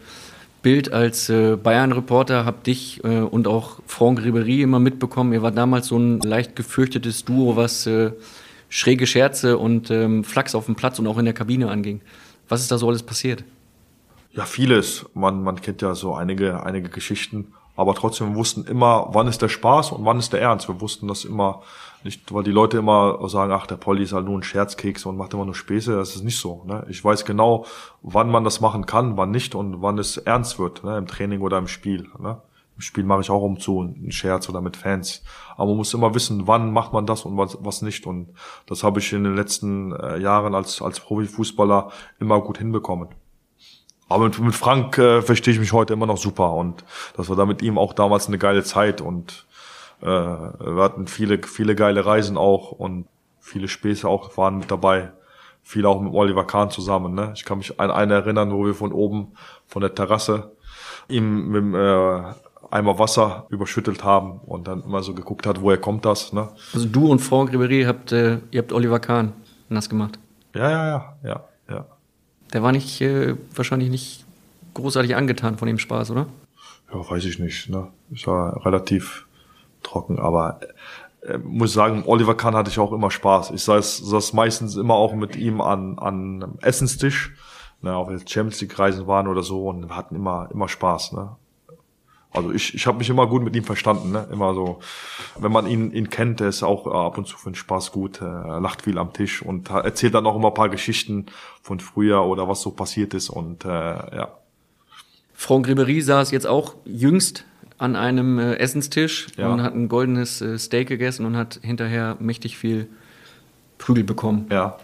Speaker 2: Bild als äh, Bayern-Reporter habe dich äh, und auch Franck Ribéry immer mitbekommen. Ihr war damals so ein leicht gefürchtetes Duo, was äh, schräge Scherze und ähm, Flachs auf dem Platz und auch in der Kabine anging. Was ist da so alles passiert?
Speaker 3: Ja, vieles. Man, man kennt ja so einige, einige Geschichten. Aber trotzdem, wir wussten immer, wann ist der Spaß und wann ist der Ernst. Wir wussten das immer nicht, weil die Leute immer sagen, ach, der Polly ist halt nur ein Scherzkeks und macht immer nur Späße. Das ist nicht so. Ne? Ich weiß genau, wann man das machen kann, wann nicht und wann es ernst wird, ne? im Training oder im Spiel. Ne? Im Spiel mache ich auch um zu, einen Scherz oder mit Fans. Aber man muss immer wissen, wann macht man das und was, was nicht. Und das habe ich in den letzten äh, Jahren als, als Profifußballer immer gut hinbekommen. Aber mit, mit Frank äh, verstehe ich mich heute immer noch super und das war da mit ihm auch damals eine geile Zeit und äh, wir hatten viele, viele geile Reisen auch und viele Späße auch waren mit dabei. Viele auch mit Oliver Kahn zusammen. Ne? Ich kann mich an eine erinnern, wo wir von oben, von der Terrasse, ihm mit dem äh, Eimer Wasser überschüttelt haben und dann immer so geguckt hat, woher kommt das. Ne?
Speaker 2: Also du und Franck Ribéry habt, äh, ihr habt Oliver Kahn nass gemacht.
Speaker 3: Ja, ja, ja, ja.
Speaker 2: Der war nicht äh, wahrscheinlich nicht großartig angetan von dem Spaß, oder?
Speaker 3: Ja, weiß ich nicht. Ne? Ich war relativ trocken, aber äh, muss sagen, Oliver Kahn hatte ich auch immer Spaß. Ich saß, saß meistens immer auch mit ihm an an einem Essenstisch, ne, auch wenn Champions League Reisen waren oder so und hatten immer immer Spaß. Ne? Also ich, ich habe mich immer gut mit ihm verstanden, ne? Immer so, wenn man ihn, ihn kennt, der ist auch äh, ab und zu für den Spaß gut, äh, lacht viel am Tisch und erzählt dann auch immer ein paar Geschichten von früher oder was so passiert ist und äh, ja.
Speaker 2: Franck Ribéry saß jetzt auch jüngst an einem äh, Essenstisch
Speaker 3: Ja.
Speaker 2: und hat ein goldenes äh, Steak gegessen und hat hinterher mächtig viel Prügel bekommen.
Speaker 3: Ja.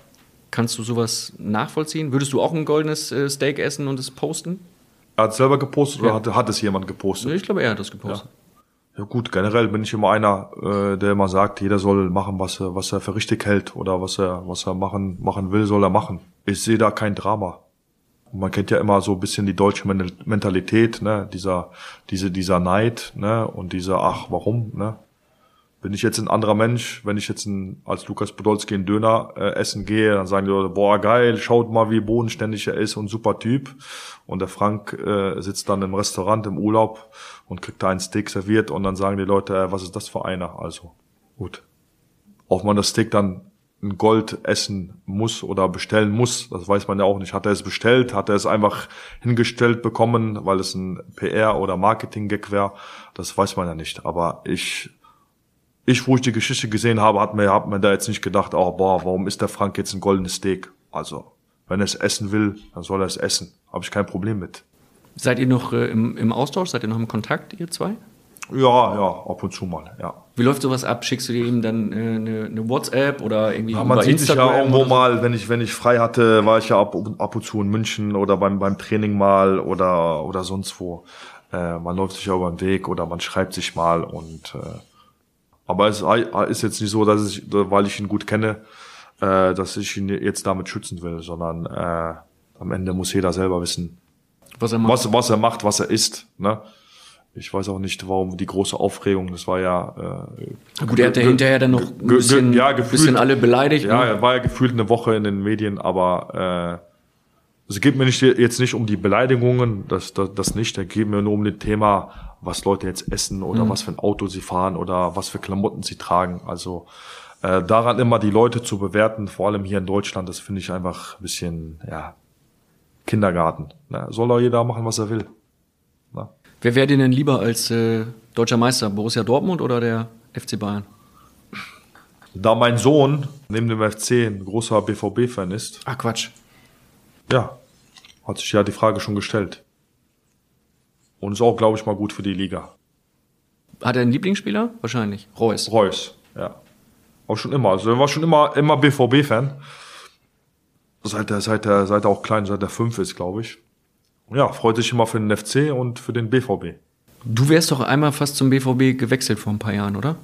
Speaker 2: Kannst du sowas nachvollziehen? Würdest du auch ein goldenes äh, Steak essen und es posten?
Speaker 3: Er hat selber gepostet oder
Speaker 2: Ja.
Speaker 3: hat, hat es jemand gepostet?
Speaker 2: Ich glaube, er hat das gepostet.
Speaker 3: Ja gut, generell bin ich immer einer, äh, der immer sagt, jeder soll machen, was er, was er für richtig hält oder was er, was er machen, machen will, soll er machen. Ich sehe da kein Drama. Man kennt ja immer so ein bisschen die deutsche Men- Mentalität, ne, dieser, diese, dieser Neid, ne, und dieser, ach, warum, ne. Bin ich jetzt ein anderer Mensch, wenn ich jetzt ein, als Lukas Podolski einen Döner äh, essen gehe, dann sagen die Leute, boah, geil, schaut mal, wie bodenständig er ist und super Typ. Und der Frank äh, sitzt dann im Restaurant im Urlaub und kriegt da ein Steak serviert und dann sagen die Leute, äh, was ist das für einer? Also, gut. Ob man das Steak dann in Gold essen muss oder bestellen muss, das weiß man ja auch nicht. Hat er es bestellt? Hat er es einfach hingestellt bekommen, weil es ein PR- oder Marketing-Gag wäre? Das weiß man ja nicht. Aber ich, ich, wo ich die Geschichte gesehen habe, hat mir, hat mir da jetzt nicht gedacht, oh, boah, warum ist der Frank jetzt ein goldenes Steak? Also, wenn er es essen will, dann soll er es essen. Habe ich kein Problem mit.
Speaker 2: Seid ihr noch äh, im, im Austausch? Seid ihr noch im Kontakt, ihr zwei?
Speaker 3: Ja, ja, ab und zu mal, ja.
Speaker 2: Wie läuft sowas ab? Schickst du dir ihm dann äh, eine, eine WhatsApp oder irgendwie
Speaker 3: Ja, man sieht sich ja
Speaker 2: Instagram
Speaker 3: irgendwo
Speaker 2: so?
Speaker 3: mal, wenn ich, wenn ich frei hatte, war ich ja ab, ab und zu in München oder beim, beim Training mal oder, oder sonst wo. Äh, man läuft sich ja über den Weg oder man schreibt sich mal und, äh, aber es ist jetzt nicht so, dass ich, weil ich ihn gut kenne, äh, dass ich ihn jetzt damit schützen will, sondern, äh, am Ende muss jeder selber wissen,
Speaker 2: was er macht,
Speaker 3: was, was er macht, was er isst, ne? Ich weiß auch nicht, warum die große Aufregung, das war ja, äh,
Speaker 2: gut, er hat ja hinterher dann noch ein bisschen,
Speaker 3: ja, gefühlt,
Speaker 2: bisschen alle beleidigt.
Speaker 3: Ja,
Speaker 2: ne?
Speaker 3: er war ja gefühlt eine Woche in den Medien, aber äh, es geht mir nicht, jetzt nicht um die Beleidigungen, das, das, das nicht. Es geht mir nur um das Thema, was Leute jetzt essen oder
Speaker 2: Mhm.
Speaker 3: was für ein Auto sie fahren oder was für Klamotten sie tragen. Also äh, daran immer die Leute zu bewerten, vor allem hier in Deutschland, das finde ich einfach ein bisschen, ja, Kindergarten. Ne? Soll doch jeder machen, was er will. Ne?
Speaker 2: Wer wäre dir denn lieber als äh, deutscher Meister? Borussia Dortmund oder der FC Bayern?
Speaker 3: Da mein Sohn neben dem FC ein großer BVB-Fan ist,
Speaker 2: Ach Quatsch.
Speaker 3: Ja, hat sich ja die Frage schon gestellt. Und ist auch, glaube ich, mal gut für die Liga.
Speaker 2: Hat er einen Lieblingsspieler? Wahrscheinlich. Reus.
Speaker 3: Reus, ja. Auch schon immer. Also er war schon immer, immer BVB-Fan. Seit er, seit er, seit er auch klein, seit er fünf ist, glaube ich. Ja, freut sich immer für den FC und für den BVB.
Speaker 2: Du wärst doch einmal fast zum BVB gewechselt vor ein paar Jahren, oder?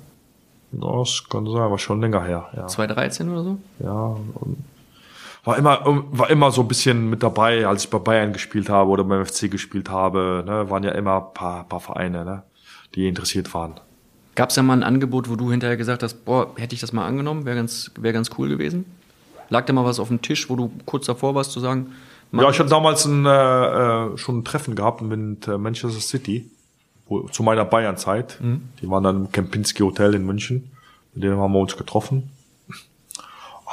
Speaker 3: Das kann sein, war schon länger her, ja.
Speaker 2: 2013 oder so?
Speaker 3: Ja, war immer, war immer so ein bisschen mit dabei, als ich bei Bayern gespielt habe oder beim FC gespielt habe, ne, waren ja immer ein paar, paar Vereine, ne, die interessiert waren.
Speaker 2: Gab es ja mal ein Angebot, wo du hinterher gesagt hast, boah, hätte ich das mal angenommen, wäre ganz, wär ganz cool gewesen? Lag da mal was auf dem Tisch, wo du kurz davor warst zu sagen,
Speaker 3: Ja, ich hatte damals ein, äh, äh, schon ein Treffen gehabt mit äh, Manchester City wo, zu meiner Bayern-Zeit.
Speaker 2: Mhm.
Speaker 3: Die waren dann im Kempinski Hotel in München. Mit denen haben wir uns getroffen.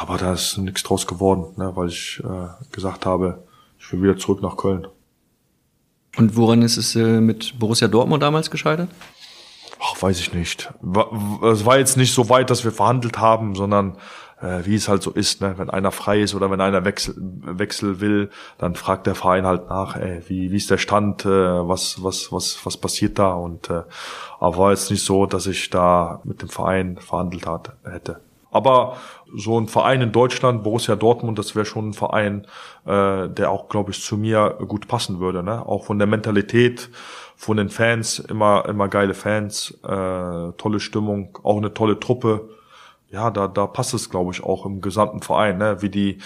Speaker 3: Aber da ist nichts draus geworden, ne, weil ich äh, gesagt habe, ich will wieder zurück nach Köln.
Speaker 2: Und woran ist es äh, mit Borussia Dortmund damals gescheitert?
Speaker 3: Ach, weiß ich nicht. Es war jetzt nicht so weit, dass wir verhandelt haben, sondern äh, wie es halt so ist, ne? wenn einer frei ist oder wenn einer Wechsel, Wechsel will, dann fragt der Verein halt nach, ey, wie, wie ist der Stand, äh, was, was, was, was passiert da? Und äh, aber war jetzt nicht so, dass ich da mit dem Verein verhandelt hat, hätte. Aber so ein Verein in Deutschland, Borussia Dortmund, das wäre schon ein Verein, äh, der auch, glaube ich, zu mir gut passen würde. Ne? Auch von der Mentalität, von den Fans, immer, immer geile Fans, äh, tolle Stimmung, auch eine tolle Truppe. Ja, da, da passt es, glaube ich, auch im gesamten Verein, ne? wie die,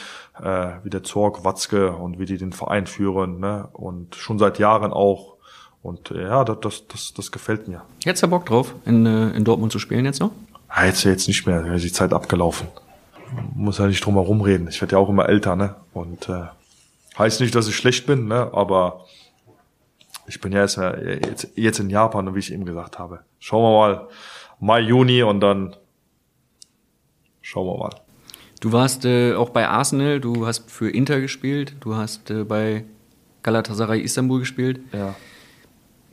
Speaker 3: äh, wie der Zorg, Watzke und wie die den Verein führen, ne? Und schon seit Jahren auch. Und äh, ja, das, das, das, das gefällt mir.
Speaker 2: Jetzt ja Bock drauf, in, äh, in Dortmund zu spielen jetzt noch?
Speaker 3: Ah, jetzt, jetzt nicht mehr, da ist die Zeit abgelaufen. Muss ja nicht drum herum reden. Ich werde ja auch immer älter, ne? Und äh, heißt nicht, dass ich schlecht bin, ne? Aber ich bin ja jetzt, äh, jetzt, jetzt in Japan, und wie ich eben gesagt habe. Schauen wir mal Mai, Juni und dann schauen wir mal.
Speaker 2: Du warst äh, auch bei Arsenal, du hast für Inter gespielt, du hast äh, bei Galatasaray Istanbul gespielt.
Speaker 3: Ja.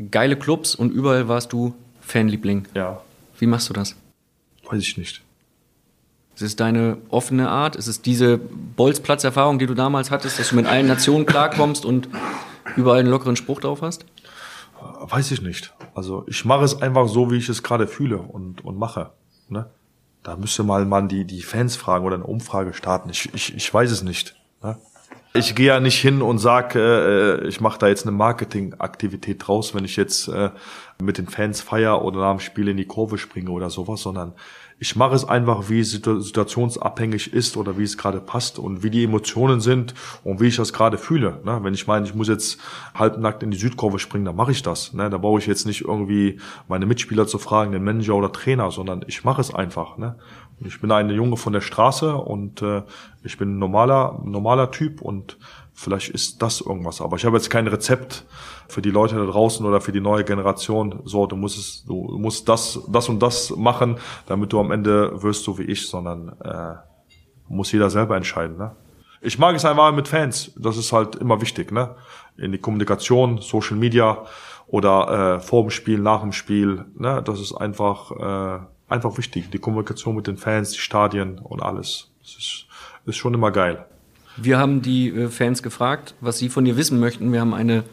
Speaker 2: Geile Clubs und überall warst du Fanliebling.
Speaker 3: Ja.
Speaker 2: Wie machst du das?
Speaker 3: Weiß ich nicht.
Speaker 2: Ist es deine offene Art? Ist es diese Bolzplatzerfahrung, die du damals hattest, dass du mit allen Nationen klarkommst und überall einen lockeren Spruch drauf hast?
Speaker 3: Weiß ich nicht. Also ich mache es einfach so, wie ich es gerade fühle und, und mache. Ne? Da müsste mal man die, die Fans fragen oder eine Umfrage starten. Ich, ich, ich weiß es nicht. Ne? Ich gehe ja nicht hin und sage, äh, ich mache da jetzt eine Marketingaktivität draus, wenn ich jetzt äh, mit den Fans feier oder nach dem Spiel in die Kurve springe oder sowas, sondern ich mache es einfach, wie es situ- situationsabhängig ist oder wie es gerade passt und wie die Emotionen sind und wie ich das gerade fühle. Ne? Wenn ich meine, ich muss jetzt halbnackt in die Südkurve springen, dann mache ich das. Ne? Da brauche ich jetzt nicht irgendwie meine Mitspieler zu fragen, den Manager oder Trainer, sondern ich mache es einfach. Ne? Ich bin eine Junge von der Straße und äh, ich bin ein normaler, normaler Typ und vielleicht ist das irgendwas. Aber ich habe jetzt kein Rezept für die Leute da draußen oder für die neue Generation. So, du musst es, du musst das, das und das machen, damit du am Ende wirst so wie ich, sondern äh, muss jeder selber entscheiden. Ne? Ich mag es einfach mit Fans. Das ist halt immer wichtig, ne? In die Kommunikation, Social Media oder äh, vor dem Spiel, nach dem Spiel. Ne? Das ist einfach, äh, einfach wichtig. Die Kommunikation mit den Fans, die Stadien und alles. Das ist, ist schon immer geil.
Speaker 2: Wir haben die äh, Fans gefragt, was sie von dir wissen möchten. Wir haben eine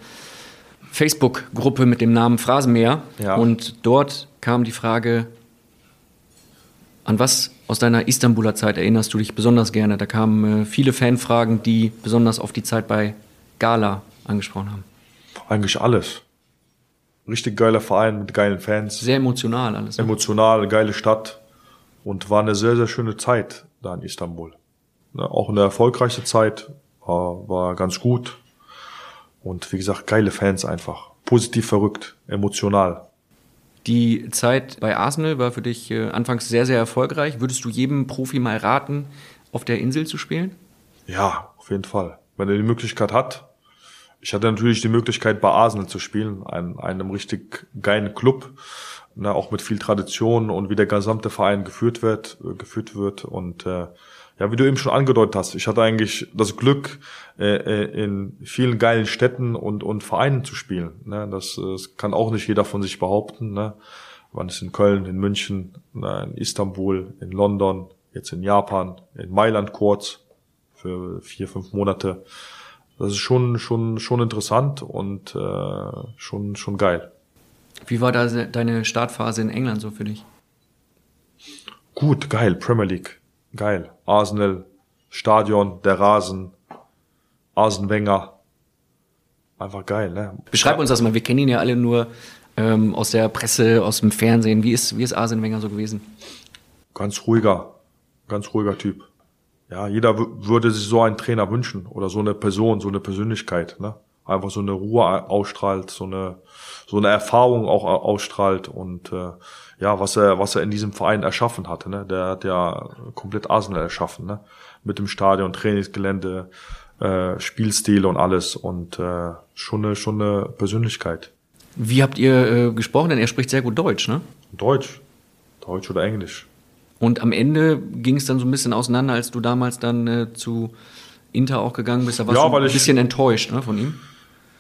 Speaker 2: Facebook-Gruppe mit dem Namen Phrasenmäher.
Speaker 3: Ja.
Speaker 2: Und dort kam die Frage, an was aus deiner Istanbuler Zeit erinnerst du dich besonders gerne? Da kamen äh, viele Fanfragen, die besonders auf die Zeit bei Gala angesprochen haben.
Speaker 3: Eigentlich alles. Richtig geiler Verein mit geilen Fans.
Speaker 2: Sehr emotional alles. ne?
Speaker 3: Emotional, geile Stadt. Und war eine sehr, sehr schöne Zeit da in Istanbul. Ne, auch eine erfolgreiche Zeit. War, war ganz gut. Und wie gesagt, geile Fans einfach. Positiv verrückt, emotional.
Speaker 2: Die Zeit bei Arsenal war für dich äh, anfangs sehr, sehr erfolgreich. Würdest du jedem Profi mal raten, auf der Insel zu spielen?
Speaker 3: Ja, auf jeden Fall. Wenn er die Möglichkeit hat. Ich hatte natürlich die Möglichkeit, bei Arsenal zu spielen, ein, einem richtig geilen Club, ne, auch mit viel Tradition und wie der gesamte Verein geführt wird, äh, geführt wird. Und äh, ja, wie du eben schon angedeutet hast, ich hatte eigentlich das Glück, äh, äh, in vielen geilen Städten und, und Vereinen zu spielen. Ne? Das, das kann auch nicht jeder von sich behaupten. Ne? Man ist in Köln, in München, in Istanbul, in London, jetzt in Japan, in Mailand kurz für vier, fünf Monate. Das ist schon, schon, schon interessant und äh, schon, schon geil.
Speaker 2: Wie war da deine Startphase in England so für dich?
Speaker 3: Gut, geil, Premier League, geil. Arsenal, Stadion, der Rasen, Arsene Wenger. Einfach geil, ne?
Speaker 2: Beschreib uns das mal. Wir kennen ihn ja alle nur ähm, aus der Presse, aus dem Fernsehen. Wie ist, wie ist Arsene Wenger so gewesen?
Speaker 3: Ganz ruhiger, ganz ruhiger Typ. Ja, jeder würde sich so einen Trainer wünschen oder so eine Person, so eine Persönlichkeit, ne? Einfach so eine Ruhe ausstrahlt, so eine so eine Erfahrung auch ausstrahlt und äh, ja, was er was er in diesem Verein erschaffen hatte, ne? Der hat ja komplett Arsenal erschaffen, ne? Mit dem Stadion, Trainingsgelände, äh, Spielstil und alles und äh, schon eine schon eine Persönlichkeit.
Speaker 2: Wie habt ihr äh, gesprochen? Denn er spricht sehr gut Deutsch, ne?
Speaker 3: Deutsch, Deutsch oder Englisch.
Speaker 2: Und am Ende ging es dann so ein bisschen auseinander, als du damals dann äh, zu Inter auch gegangen bist. Da warst
Speaker 3: Ja,
Speaker 2: du ein
Speaker 3: ich-
Speaker 2: bisschen enttäuscht ne, von ihm.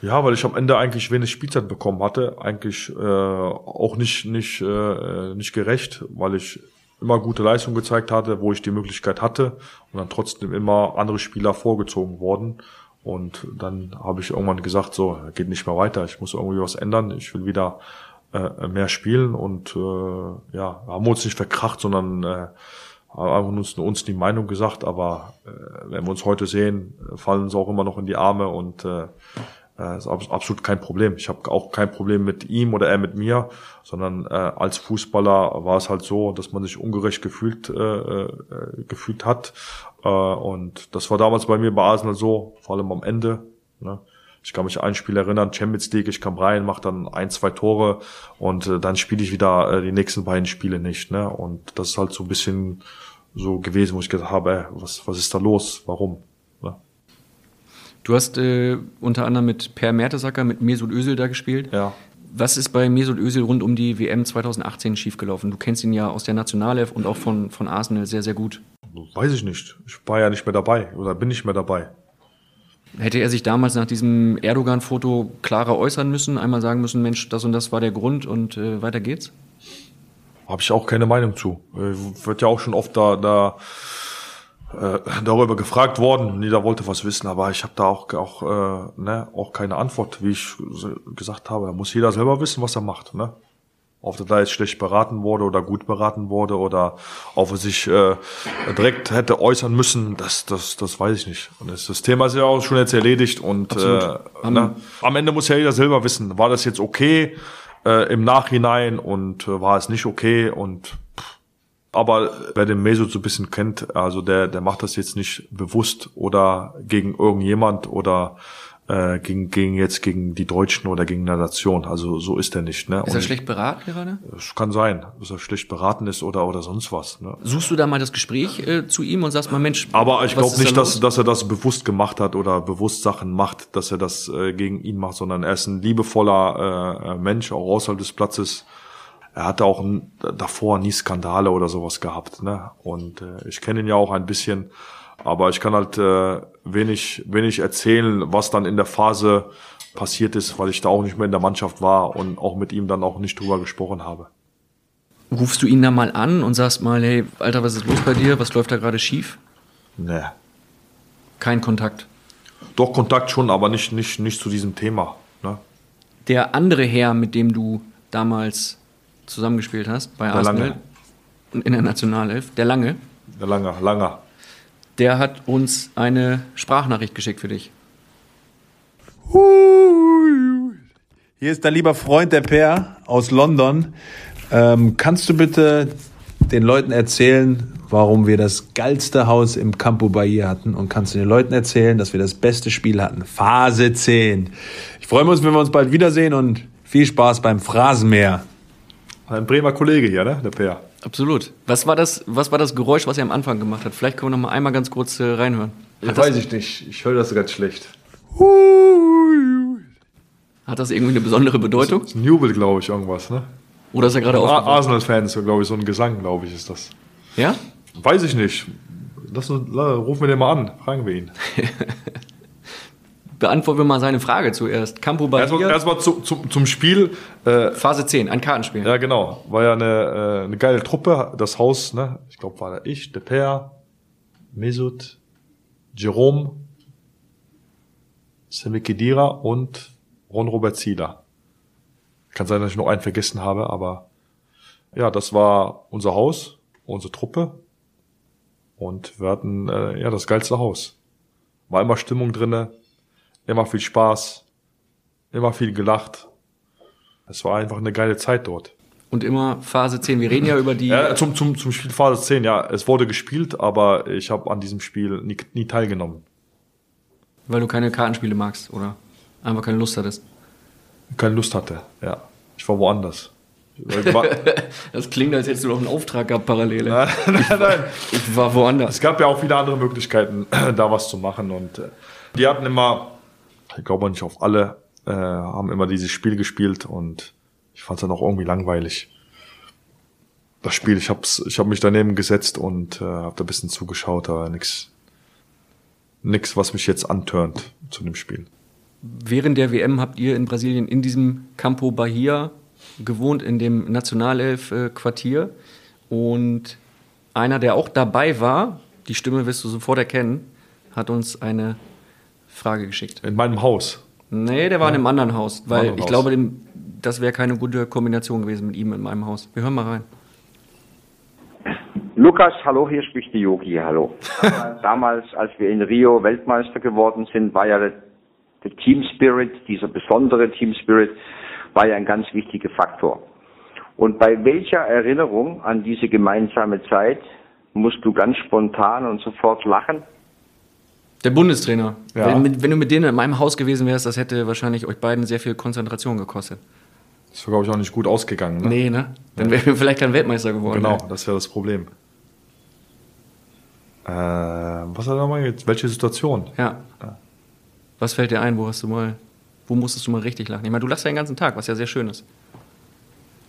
Speaker 3: Ja, weil ich am Ende eigentlich wenig Spielzeit bekommen hatte, eigentlich äh, auch nicht nicht äh, nicht gerecht, weil ich immer gute Leistung gezeigt hatte, wo ich die Möglichkeit hatte und dann trotzdem immer andere Spieler vorgezogen worden. Und dann habe ich irgendwann gesagt, so geht nicht mehr weiter, ich muss irgendwie was ändern, ich will wieder äh, mehr spielen und äh, ja, haben wir uns nicht verkracht, sondern äh, haben uns, uns die Meinung gesagt, aber äh, wenn wir uns heute sehen, fallen sie auch immer noch in die Arme und äh, äh, ist abs- absolut kein Problem. Ich habe auch kein Problem mit ihm oder er mit mir, sondern äh, als Fußballer war es halt so, dass man sich ungerecht gefühlt äh, äh, gefühlt hat äh, und das war damals bei mir bei Arsenal so, vor allem am Ende. Ne? Ich kann mich an ein Spiel erinnern, Champions League, ich kam rein, mache dann ein, zwei Tore und äh, dann spiele ich wieder äh, die nächsten beiden Spiele nicht. Ne? Und das ist halt so ein bisschen so gewesen, wo ich gesagt habe, ey, was, was ist da los? Warum?
Speaker 2: Du hast äh, unter anderem mit Per Mertesacker, mit Mesut Özil da gespielt.
Speaker 3: Ja.
Speaker 2: Was ist bei Mesut Özil rund um die WM 2018 schiefgelaufen? Du kennst ihn ja aus der Nationalelf und auch von, von Arsenal sehr, sehr gut.
Speaker 3: Weiß ich nicht. Ich war ja nicht mehr dabei oder bin nicht mehr dabei.
Speaker 2: Hätte er sich damals nach diesem Erdogan-Foto klarer äußern müssen, einmal sagen müssen, Mensch, das und das war der Grund und äh, weiter geht's?
Speaker 3: Habe ich auch keine Meinung zu. Äh, wird ja auch schon oft da, da äh, darüber gefragt worden. Jeder wollte was wissen, aber ich habe da auch auch äh, ne, auch keine Antwort, wie ich gesagt habe. Da muss jeder selber wissen, was er macht. Ne? Ob er da jetzt schlecht beraten wurde oder gut beraten wurde oder ob er sich äh, direkt hätte äußern müssen, das, das, das weiß ich nicht. Und das, das Thema ist ja auch schon jetzt erledigt und äh, ne, am Ende muss ja jeder selber wissen, war das jetzt okay äh, im Nachhinein und äh, war es nicht okay und. Aber wer den Mesut so ein bisschen kennt, also der, der macht das jetzt nicht bewusst oder gegen irgendjemand oder äh, gegen, gegen jetzt gegen die Deutschen oder gegen eine Nation. Also so ist er nicht. Ne?
Speaker 2: Ist er schlecht beraten gerade?
Speaker 3: Es kann sein, dass er schlecht beraten ist oder oder sonst was. Ne?
Speaker 2: Suchst du da mal das Gespräch äh, zu ihm und sagst mal, Mensch,
Speaker 3: Aber ich glaube nicht,
Speaker 2: da
Speaker 3: dass, dass er das bewusst gemacht hat oder bewusst Sachen macht, dass er das äh, gegen ihn macht, sondern er ist ein liebevoller äh, äh, Mensch, auch außerhalb des Platzes. Er hatte auch davor nie Skandale oder sowas gehabt. Ne? Und äh, ich kenne ihn ja auch ein bisschen, aber ich kann halt äh, wenig, wenig erzählen, was dann in der Phase passiert ist, weil ich da auch nicht mehr in der Mannschaft war und auch mit ihm dann auch nicht drüber gesprochen habe.
Speaker 2: Rufst du ihn da mal an und sagst mal, hey, Alter, was ist los bei dir? Was läuft da gerade schief?
Speaker 3: Nee.
Speaker 2: Kein Kontakt.
Speaker 3: Doch Kontakt schon, aber nicht, nicht, nicht zu diesem Thema. Ne?
Speaker 2: Der andere Herr, mit dem du damals zusammengespielt hast, bei
Speaker 3: Der
Speaker 2: Arsenal
Speaker 3: Lange.
Speaker 2: und in der Nationalelf, der Lange,
Speaker 3: Der Langer, Langer.
Speaker 2: der hat uns eine Sprachnachricht geschickt für dich.
Speaker 12: Hier ist dein lieber Freund, der Per aus London. Ähm, kannst du bitte den Leuten erzählen, warum wir das geilste Haus im Campo Bahia hatten? Und kannst du den Leuten erzählen, dass wir das beste Spiel hatten? Phase 10. Ich freue mich, wenn wir uns bald wiedersehen und viel Spaß beim Phrasenmäher.
Speaker 3: Ein Bremer Kollege hier, ne? Der Per.
Speaker 2: Absolut. Was war das, was war das Geräusch, was er am Anfang gemacht hat? Vielleicht können wir noch mal einmal ganz kurz äh, reinhören.
Speaker 3: Ja,
Speaker 2: Hat das,
Speaker 3: weiß ich nicht. Ich höre das ganz schlecht.
Speaker 2: hat das irgendwie eine besondere Bedeutung?
Speaker 3: Das ist ein Jubel, glaube ich, irgendwas, ne?
Speaker 2: Oder ist er gerade aufgewacht?
Speaker 3: Arsenal-Fans, glaube ich, so ein Gesang, glaube ich, ist das.
Speaker 2: Ja?
Speaker 3: Weiß ich nicht. Lass uns, la- rufen wir den mal an, fragen wir ihn.
Speaker 2: Beantworten wir mal seine Frage zuerst. Campo Bahia,
Speaker 3: Erstmal erstmal zu, zum, zum Spiel. Äh,
Speaker 2: Phase 10, ein Kartenspiel.
Speaker 3: ja, genau. War ja eine, äh, eine geile Truppe. Das Haus, ne? Ich glaube, war da ich, der Per, Mesut, Jerome, Semi Khedira und Ron Robert Zieler. Kann sein, dass ich noch einen vergessen habe, aber ja, das war unser Haus, unsere Truppe. Und wir hatten äh, ja das geilste Haus. War immer Stimmung drinne, immer viel Spaß, immer viel gelacht. Es war einfach eine geile Zeit dort.
Speaker 2: Und immer Phase 10. Wir reden ja über die.
Speaker 3: Ja, zum, zum, zum Spiel Phase 10, ja, es wurde gespielt, aber ich habe an diesem Spiel nie, nie teilgenommen.
Speaker 2: Weil du keine Kartenspiele magst oder einfach keine Lust hattest.
Speaker 3: Keine Lust hatte, ja. Ich war woanders.
Speaker 2: Das klingt, als hättest du noch einen Auftrag gehabt parallel.
Speaker 3: nein, nein, nein.
Speaker 2: Ich war woanders.
Speaker 3: Es gab ja auch viele andere Möglichkeiten, da was zu machen und äh, Die hatten immer, ich glaube nicht auf alle, äh, haben immer dieses Spiel gespielt und ich fand es dann auch irgendwie langweilig. Das Spiel, ich hab's, ich habe mich daneben gesetzt und äh, habe da ein bisschen zugeschaut, aber nix, nix, was mich jetzt antörnt zu dem Spiel.
Speaker 2: Während der WM habt ihr in Brasilien in diesem Campo Bahia gewohnt, in dem Nationalelf-Quartier. Und einer, der auch dabei war, die Stimme wirst du sofort erkennen, hat uns eine Frage geschickt.
Speaker 3: In meinem Haus?
Speaker 2: Nee, der war
Speaker 3: Ja.
Speaker 2: in einem anderen Haus, weil
Speaker 3: Anderen
Speaker 2: ich
Speaker 3: Haus.
Speaker 2: glaube, dem, das wäre keine gute Kombination gewesen mit ihm in meinem Haus. Wir hören mal rein.
Speaker 1: Lukas, hallo, hier spricht die Yogi, hallo. Damals, als wir in Rio Weltmeister geworden sind, war ja der, der Team Spirit, dieser besondere Team Spirit, war ja ein ganz wichtiger Faktor. Und bei welcher Erinnerung an diese gemeinsame Zeit musst du ganz spontan und sofort lachen?
Speaker 2: Der Bundestrainer.
Speaker 3: Ja.
Speaker 2: Wenn, wenn du mit denen in meinem Haus gewesen wärst, das hätte wahrscheinlich euch beiden sehr viel Konzentration gekostet.
Speaker 3: Das wäre, glaube ich, auch nicht gut ausgegangen. Ne?
Speaker 2: Nee, ne? Dann wären wir vielleicht kein Weltmeister geworden.
Speaker 3: Genau,
Speaker 2: ne?
Speaker 3: das wäre das Problem. Äh, was hat er nochmal jetzt? Welche Situation?
Speaker 2: Ja. Was fällt dir ein? Wo hast du mal, wo musstest du mal richtig lachen? Ich meine, du lachst ja den ganzen Tag, was ja sehr schön ist.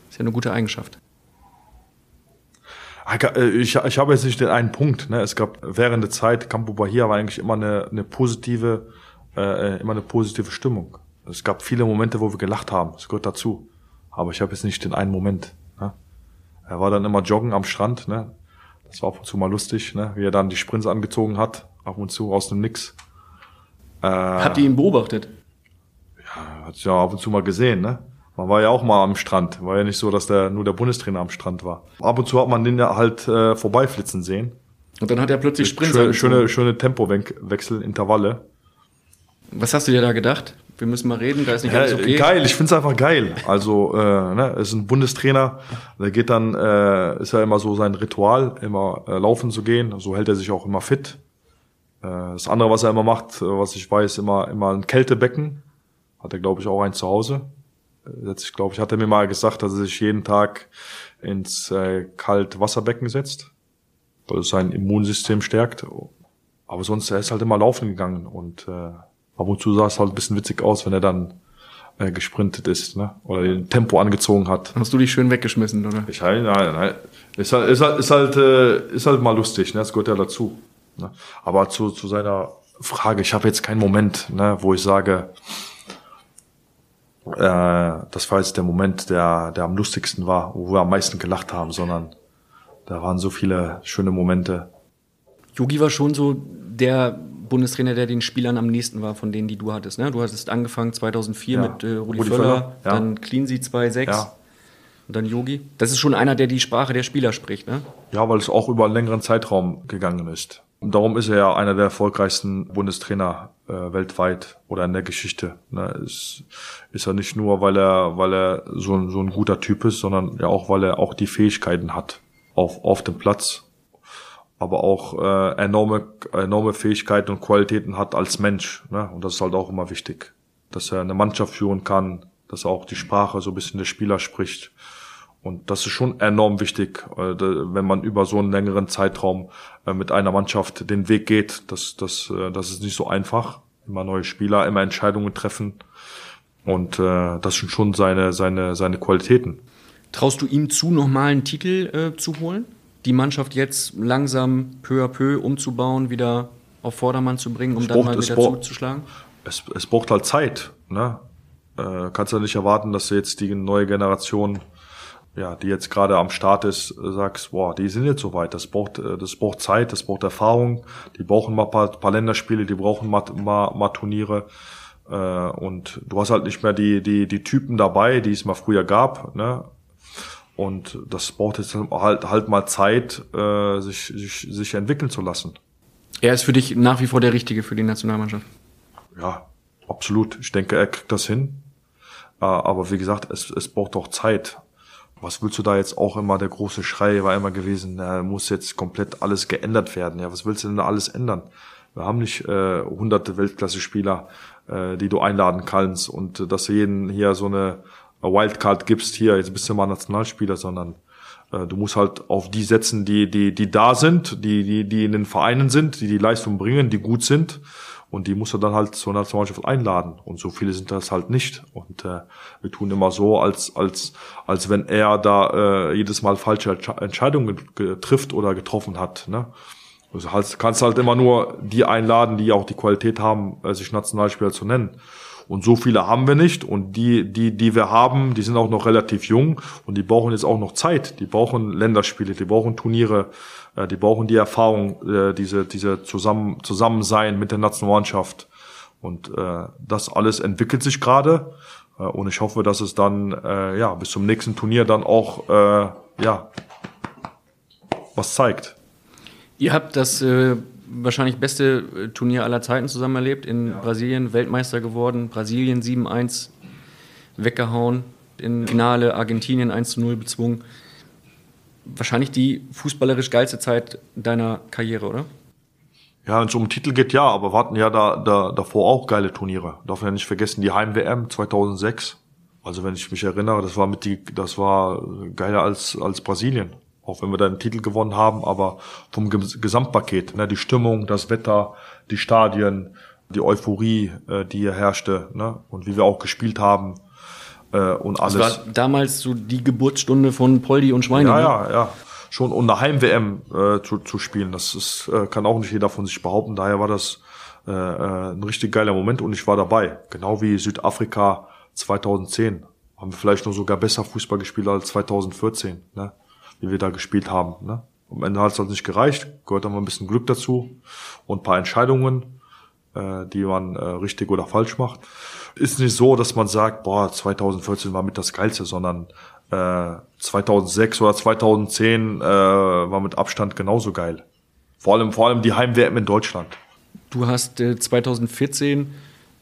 Speaker 2: Ist ja eine gute Eigenschaft.
Speaker 3: Ah, äh, Ich, ich habe jetzt nicht den einen Punkt. Ne? Es gab während der Zeit, Campo Bahia war eigentlich immer eine, eine positive, äh, immer eine positive Stimmung. Es gab viele Momente, wo wir gelacht haben. Das gehört dazu. Aber ich habe jetzt nicht den einen Moment. Ne? Er war dann immer joggen am Strand. Ne? Das war ab und zu mal lustig, ne? wie er dann die Sprints angezogen hat, ab und zu aus dem Nix. Äh,
Speaker 2: Habt ihr ihn beobachtet?
Speaker 3: hat ja ab und zu mal gesehen, ne? Man war ja auch mal am Strand. War ja nicht so, dass der nur der Bundestrainer am Strand war. Ab und zu hat man den ja halt äh, vorbeiflitzen sehen.
Speaker 2: Und dann hat er plötzlich Sprints
Speaker 3: Schöne, schöne, schöne Tempowechsel, Intervalle.
Speaker 2: Was hast du dir da gedacht? Wir müssen mal reden, da ist nicht
Speaker 3: Ja,
Speaker 2: alles okay.
Speaker 3: Geil, ich find's einfach geil. Also, äh, ne, ist ein Bundestrainer, der geht dann, äh, ist ja immer so sein Ritual, immer äh, laufen zu gehen. So hält er sich auch immer fit. Äh, das andere, was er immer macht, äh, was ich weiß, immer, immer ein Kältebecken. Hat er, glaube ich, auch eins zu Hause. Sich, glaube ich, hat er mir mal gesagt, dass er sich jeden Tag ins äh, Kaltwasserbecken setzt, weil es sein Immunsystem stärkt. Aber sonst, er ist halt immer laufen gegangen und äh, ab und zu sah es halt ein bisschen witzig aus, wenn er dann äh, gesprintet ist, ne? Oder den Tempo angezogen hat.
Speaker 2: Hast du dich schön weggeschmissen, oder?
Speaker 3: Ich halt, nein, nein. Ist halt, ist halt, ist halt, äh, ist halt mal lustig, ne? Das gehört ja dazu. Ne? Aber zu, zu seiner Frage, ich habe jetzt keinen Moment, ne, wo ich sage, das war jetzt der Moment, der, der am lustigsten war, wo wir am meisten gelacht haben, sondern da waren so viele schöne Momente.
Speaker 2: Yogi war schon so der Bundestrainer, der den Spielern am nächsten war, von denen, die du hattest. Ne? Du hattest angefangen 2004
Speaker 3: Ja.
Speaker 2: mit äh, Rudi,
Speaker 3: Rudi
Speaker 2: Völler,
Speaker 3: Völler, ja.
Speaker 2: dann Cleansy 2.6
Speaker 3: Ja.
Speaker 2: und dann Yogi. Das ist schon einer, der die Sprache der Spieler spricht. Ne?
Speaker 3: Ja, weil es auch über einen längeren Zeitraum gegangen ist. Darum ist er ja einer der erfolgreichsten Bundestrainer äh, weltweit oder in der Geschichte. Ne, ist, ist er nicht nur, weil er, weil er so, ein- so ein guter Typ ist, sondern ja auch, weil er auch die Fähigkeiten hat auf, auf dem Platz, aber auch äh, enorme, enorme Fähigkeiten und Qualitäten hat als Mensch. Ne? Und das ist halt auch immer wichtig, dass er eine Mannschaft führen kann, dass er auch die Sprache so ein bisschen der Spieler spricht. Und das ist schon enorm wichtig, äh, wenn man über so einen längeren Zeitraum äh, mit einer Mannschaft den Weg geht. Das, das, äh, das ist nicht so einfach. Immer neue Spieler, immer Entscheidungen treffen. Und äh, das sind schon seine, seine, seine Qualitäten.
Speaker 2: Traust du ihm zu, nochmal einen Titel äh, zu holen? Die Mannschaft jetzt langsam peu à peu umzubauen, wieder auf Vordermann zu bringen, um
Speaker 3: Es
Speaker 2: dann
Speaker 3: braucht-
Speaker 2: mal
Speaker 3: es
Speaker 2: wieder
Speaker 3: braucht-
Speaker 2: zuzuschlagen?
Speaker 3: Es, es braucht halt Zeit. Ne? Äh, kannst ja nicht erwarten, dass du jetzt die neue Generation, ja, die jetzt gerade am Start ist, äh, sagst, boah, die sind jetzt soweit. Das braucht, äh, das braucht Zeit, das braucht Erfahrung. Die brauchen mal ein paar, paar Länderspiele, die brauchen mal, mal, mal Turniere. Äh, und du hast halt nicht mehr die, die, die Typen dabei, die es mal früher gab. Ne? Und das braucht jetzt halt, halt mal Zeit, äh, sich, sich, sich entwickeln zu lassen.
Speaker 2: Er ist für dich nach wie vor der Richtige für die Nationalmannschaft.
Speaker 3: Ja, absolut. Ich denke, er kriegt das hin. Äh, Aber wie gesagt, es, es braucht auch Zeit. Was willst du da jetzt auch immer, der große Schrei war immer gewesen, na, muss jetzt komplett alles geändert werden. Ja, was willst du denn da alles ändern? Wir haben nicht äh, hunderte Weltklasse-Spieler, äh, die du einladen kannst und äh, dass du jeden hier so eine Wildcard gibst, hier, jetzt bist du mal Nationalspieler, sondern äh, du musst halt auf die setzen, die, die, die da sind, die, die, die in den Vereinen sind, die die Leistung bringen, die gut sind und die musst du dann halt zur Nationalmannschaft einladen und so viele sind das halt nicht und äh, wir tun immer so, als als als wenn er da äh, jedes Mal falsche Entsche- Entscheidungen ge- trifft oder getroffen hat. Ne? Also halt, kannst halt immer nur die einladen, die auch die Qualität haben, äh, sich Nationalspieler zu nennen. Und so viele haben wir nicht. Und die, die, die wir haben, die sind auch noch relativ jung und die brauchen jetzt auch noch Zeit. Die brauchen Länderspiele, die brauchen Turniere, äh, die brauchen die Erfahrung, äh, diese, diese zusammen, Zusammensein mit der Nationalmannschaft. Und äh, das alles entwickelt sich gerade. Äh, und ich hoffe, dass es dann äh, ja bis zum nächsten Turnier dann auch äh, ja was zeigt.
Speaker 2: Ihr habt das äh, wahrscheinlich beste äh, Turnier aller Zeiten zusammen erlebt. In Brasilien Weltmeister geworden, Brasilien 7-1 weggehauen, im Finale Argentinien 1-0 bezwungen. Wahrscheinlich die fußballerisch geilste Zeit deiner Karriere, oder?
Speaker 3: Ja, wenn es um Titel geht, ja, aber wir hatten ja da, da, davor auch geile Turniere. Darf man ja nicht vergessen, die Heim-WM 2006. Also wenn ich mich erinnere, das war mit die, das war geiler als, als Brasilien. Auch wenn wir da den Titel gewonnen haben, aber vom Ges- Gesamtpaket, ne, die Stimmung, das Wetter, die Stadien, die Euphorie, äh, die hier herrschte, ne, und wie wir auch gespielt haben, äh, und
Speaker 2: Das
Speaker 3: alles.
Speaker 2: war damals so die Geburtsstunde von Poldi und Schweine.
Speaker 3: Ja,
Speaker 2: ne?
Speaker 3: ja, ja. Schon um eine Heim-WM äh, zu, zu spielen, das ist, äh, kann auch nicht jeder von sich behaupten. Daher war das äh, äh, ein richtig geiler Moment und ich war dabei. Genau wie Südafrika 2010. Haben wir vielleicht noch sogar besser Fußball gespielt als 2014, ne? Wie wir da gespielt haben. Ne? Am Ende hat es halt nicht gereicht, gehört dann mal ein bisschen Glück dazu und paar Entscheidungen, äh, die man äh, richtig oder falsch macht. Ist nicht so, dass man sagt, boah, 2014 war mit das Geilste, sondern äh, 2006 oder 2010 äh, war mit Abstand genauso geil. Vor allem, vor allem die Heim-WM in Deutschland.
Speaker 2: Du hast äh, 2014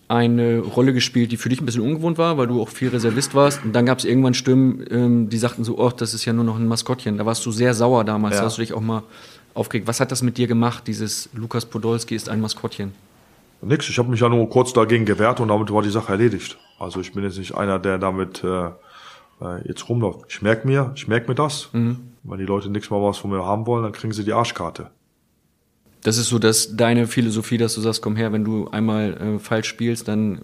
Speaker 2: eine Rolle gespielt, die für dich ein bisschen ungewohnt war, weil du auch viel Reservist warst. Und dann gab es irgendwann Stimmen, ähm, die sagten so, oh, das ist ja nur noch ein Maskottchen. Da warst du sehr sauer damals,
Speaker 3: Ja.
Speaker 2: da hast du dich auch mal aufgeregt. Was hat das mit dir gemacht, dieses Lukas Podolski ist ein Maskottchen?
Speaker 3: Nix, ich habe mich ja nur kurz dagegen gewehrt und damit war die Sache erledigt. Also ich bin jetzt nicht einer, der damit äh, äh, jetzt rumläuft. Ich merk mir, ich merk mir das. Wenn die Leute nichts mal was von mir haben wollen, dann kriegen sie die Arschkarte.
Speaker 2: Das ist so dass deine Philosophie, dass du sagst, komm her, wenn du einmal äh, falsch spielst, dann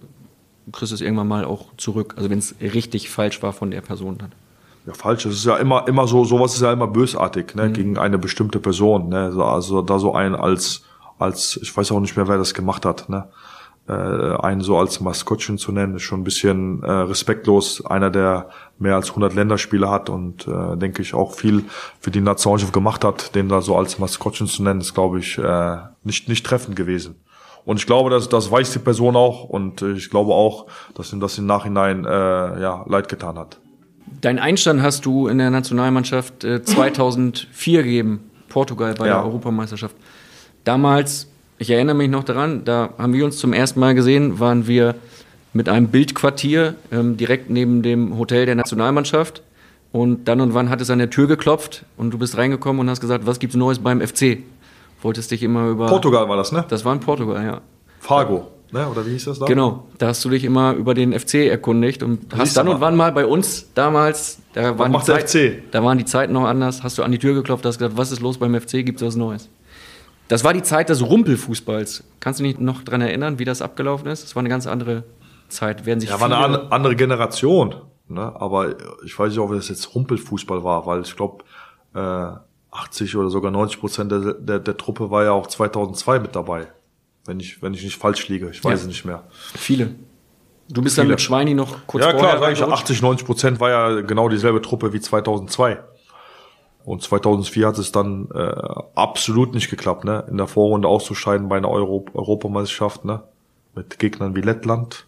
Speaker 2: kriegst du es irgendwann mal auch zurück. Also wenn es richtig falsch war von der Person dann.
Speaker 3: Ja, falsch. Das ist ja immer, immer so, sowas ist ja immer bösartig, ne, gegen eine bestimmte Person, ne. So, Also da so einen als, als, ich weiß auch nicht mehr, wer das gemacht hat, ne. Äh, einen so als Maskottchen zu nennen, ist schon ein bisschen äh, respektlos. Einer, der mehr als 100 Länderspiele hat und äh, denke ich auch viel für die Nationalmannschaft gemacht hat, den da so als Maskottchen zu nennen, ist glaube ich äh, nicht nicht treffend gewesen. Und ich glaube, dass das weiß die Person auch und ich glaube auch, dass ihm das im Nachhinein äh, ja leid getan hat.
Speaker 2: Dein Einstand hast du in der Nationalmannschaft äh, 2004 gegeben, Portugal bei
Speaker 3: Ja.
Speaker 2: der Europameisterschaft. Damals, ich erinnere mich noch daran, da haben wir uns zum ersten Mal gesehen, waren wir mit einem Bildquartier ähm, direkt neben dem Hotel der Nationalmannschaft. Und dann und wann hat es an der Tür geklopft und du bist reingekommen und hast gesagt, was gibt's Neues beim FC? Wolltest dich immer über.
Speaker 3: Portugal war das, ne?
Speaker 2: Das war in Portugal, ja.
Speaker 3: Fargo, ne? Oder wie hieß das da?
Speaker 2: Genau, da hast du dich immer über den FC erkundigt und hast
Speaker 3: Siehst
Speaker 2: dann
Speaker 3: du
Speaker 2: und wann mal bei uns damals, da waren, die
Speaker 3: macht der
Speaker 2: Zeit,
Speaker 3: FC?
Speaker 2: da waren die Zeiten noch anders, hast du an die Tür geklopft, hast gesagt, was ist los beim FC, gibt's was Neues? Das war die Zeit des Rumpelfußballs. Kannst du dich noch dran erinnern, wie das abgelaufen ist? Das war eine ganz andere Zeit. Werden sich
Speaker 3: Ja, war eine andere Generation. Ne? Aber ich weiß nicht, ob das jetzt Rumpelfußball war, weil ich glaube, äh, 80 oder sogar 90 Prozent der, der, der Truppe war ja auch 2002 mit dabei. Wenn ich, wenn ich nicht falsch liege. Ich weiß
Speaker 2: Ja.
Speaker 3: es nicht mehr.
Speaker 2: Viele. Du bist dann
Speaker 3: Viele.
Speaker 2: mit Schweini noch kurz
Speaker 3: ja, klar, sag ich,
Speaker 2: reingerutscht.
Speaker 3: 80, 90 Prozent war ja genau dieselbe Truppe wie 2002. Und 2004 hat es dann äh, absolut nicht geklappt, ne? In der Vorrunde auszuscheiden bei einer Euro Europameisterschaft, ne? Mit Gegnern wie Lettland,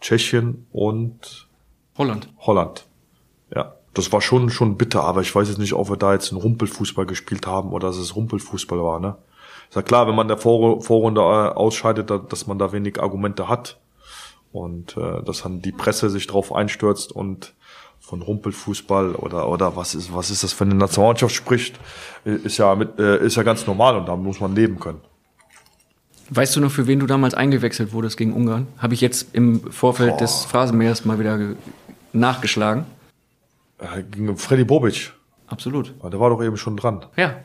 Speaker 3: Tschechien und
Speaker 2: Holland.
Speaker 3: Holland. Ja, das war schon schon bitter, aber ich weiß jetzt nicht, ob wir da jetzt einen Rumpelfußball gespielt haben oder dass es Rumpelfußball war, ne? Ist ja klar, wenn man in der Vor Vorrunde äh, ausscheidet, da, dass man da wenig Argumente hat und äh, dass dann die Presse sich drauf einstürzt und von Rumpelfußball oder oder was ist was ist das für eine Nationalmannschaft spricht, ist ja mit, äh, ist ja ganz normal und da muss man leben können.
Speaker 2: Weißt du noch, für wen du damals eingewechselt wurdest gegen Ungarn? Habe ich jetzt im Vorfeld des Phrasenmeers mal wieder ge- nachgeschlagen.
Speaker 3: Äh, gegen Freddy Bobic.
Speaker 2: Absolut.
Speaker 3: Ja, Der war doch eben schon dran.
Speaker 2: Ja.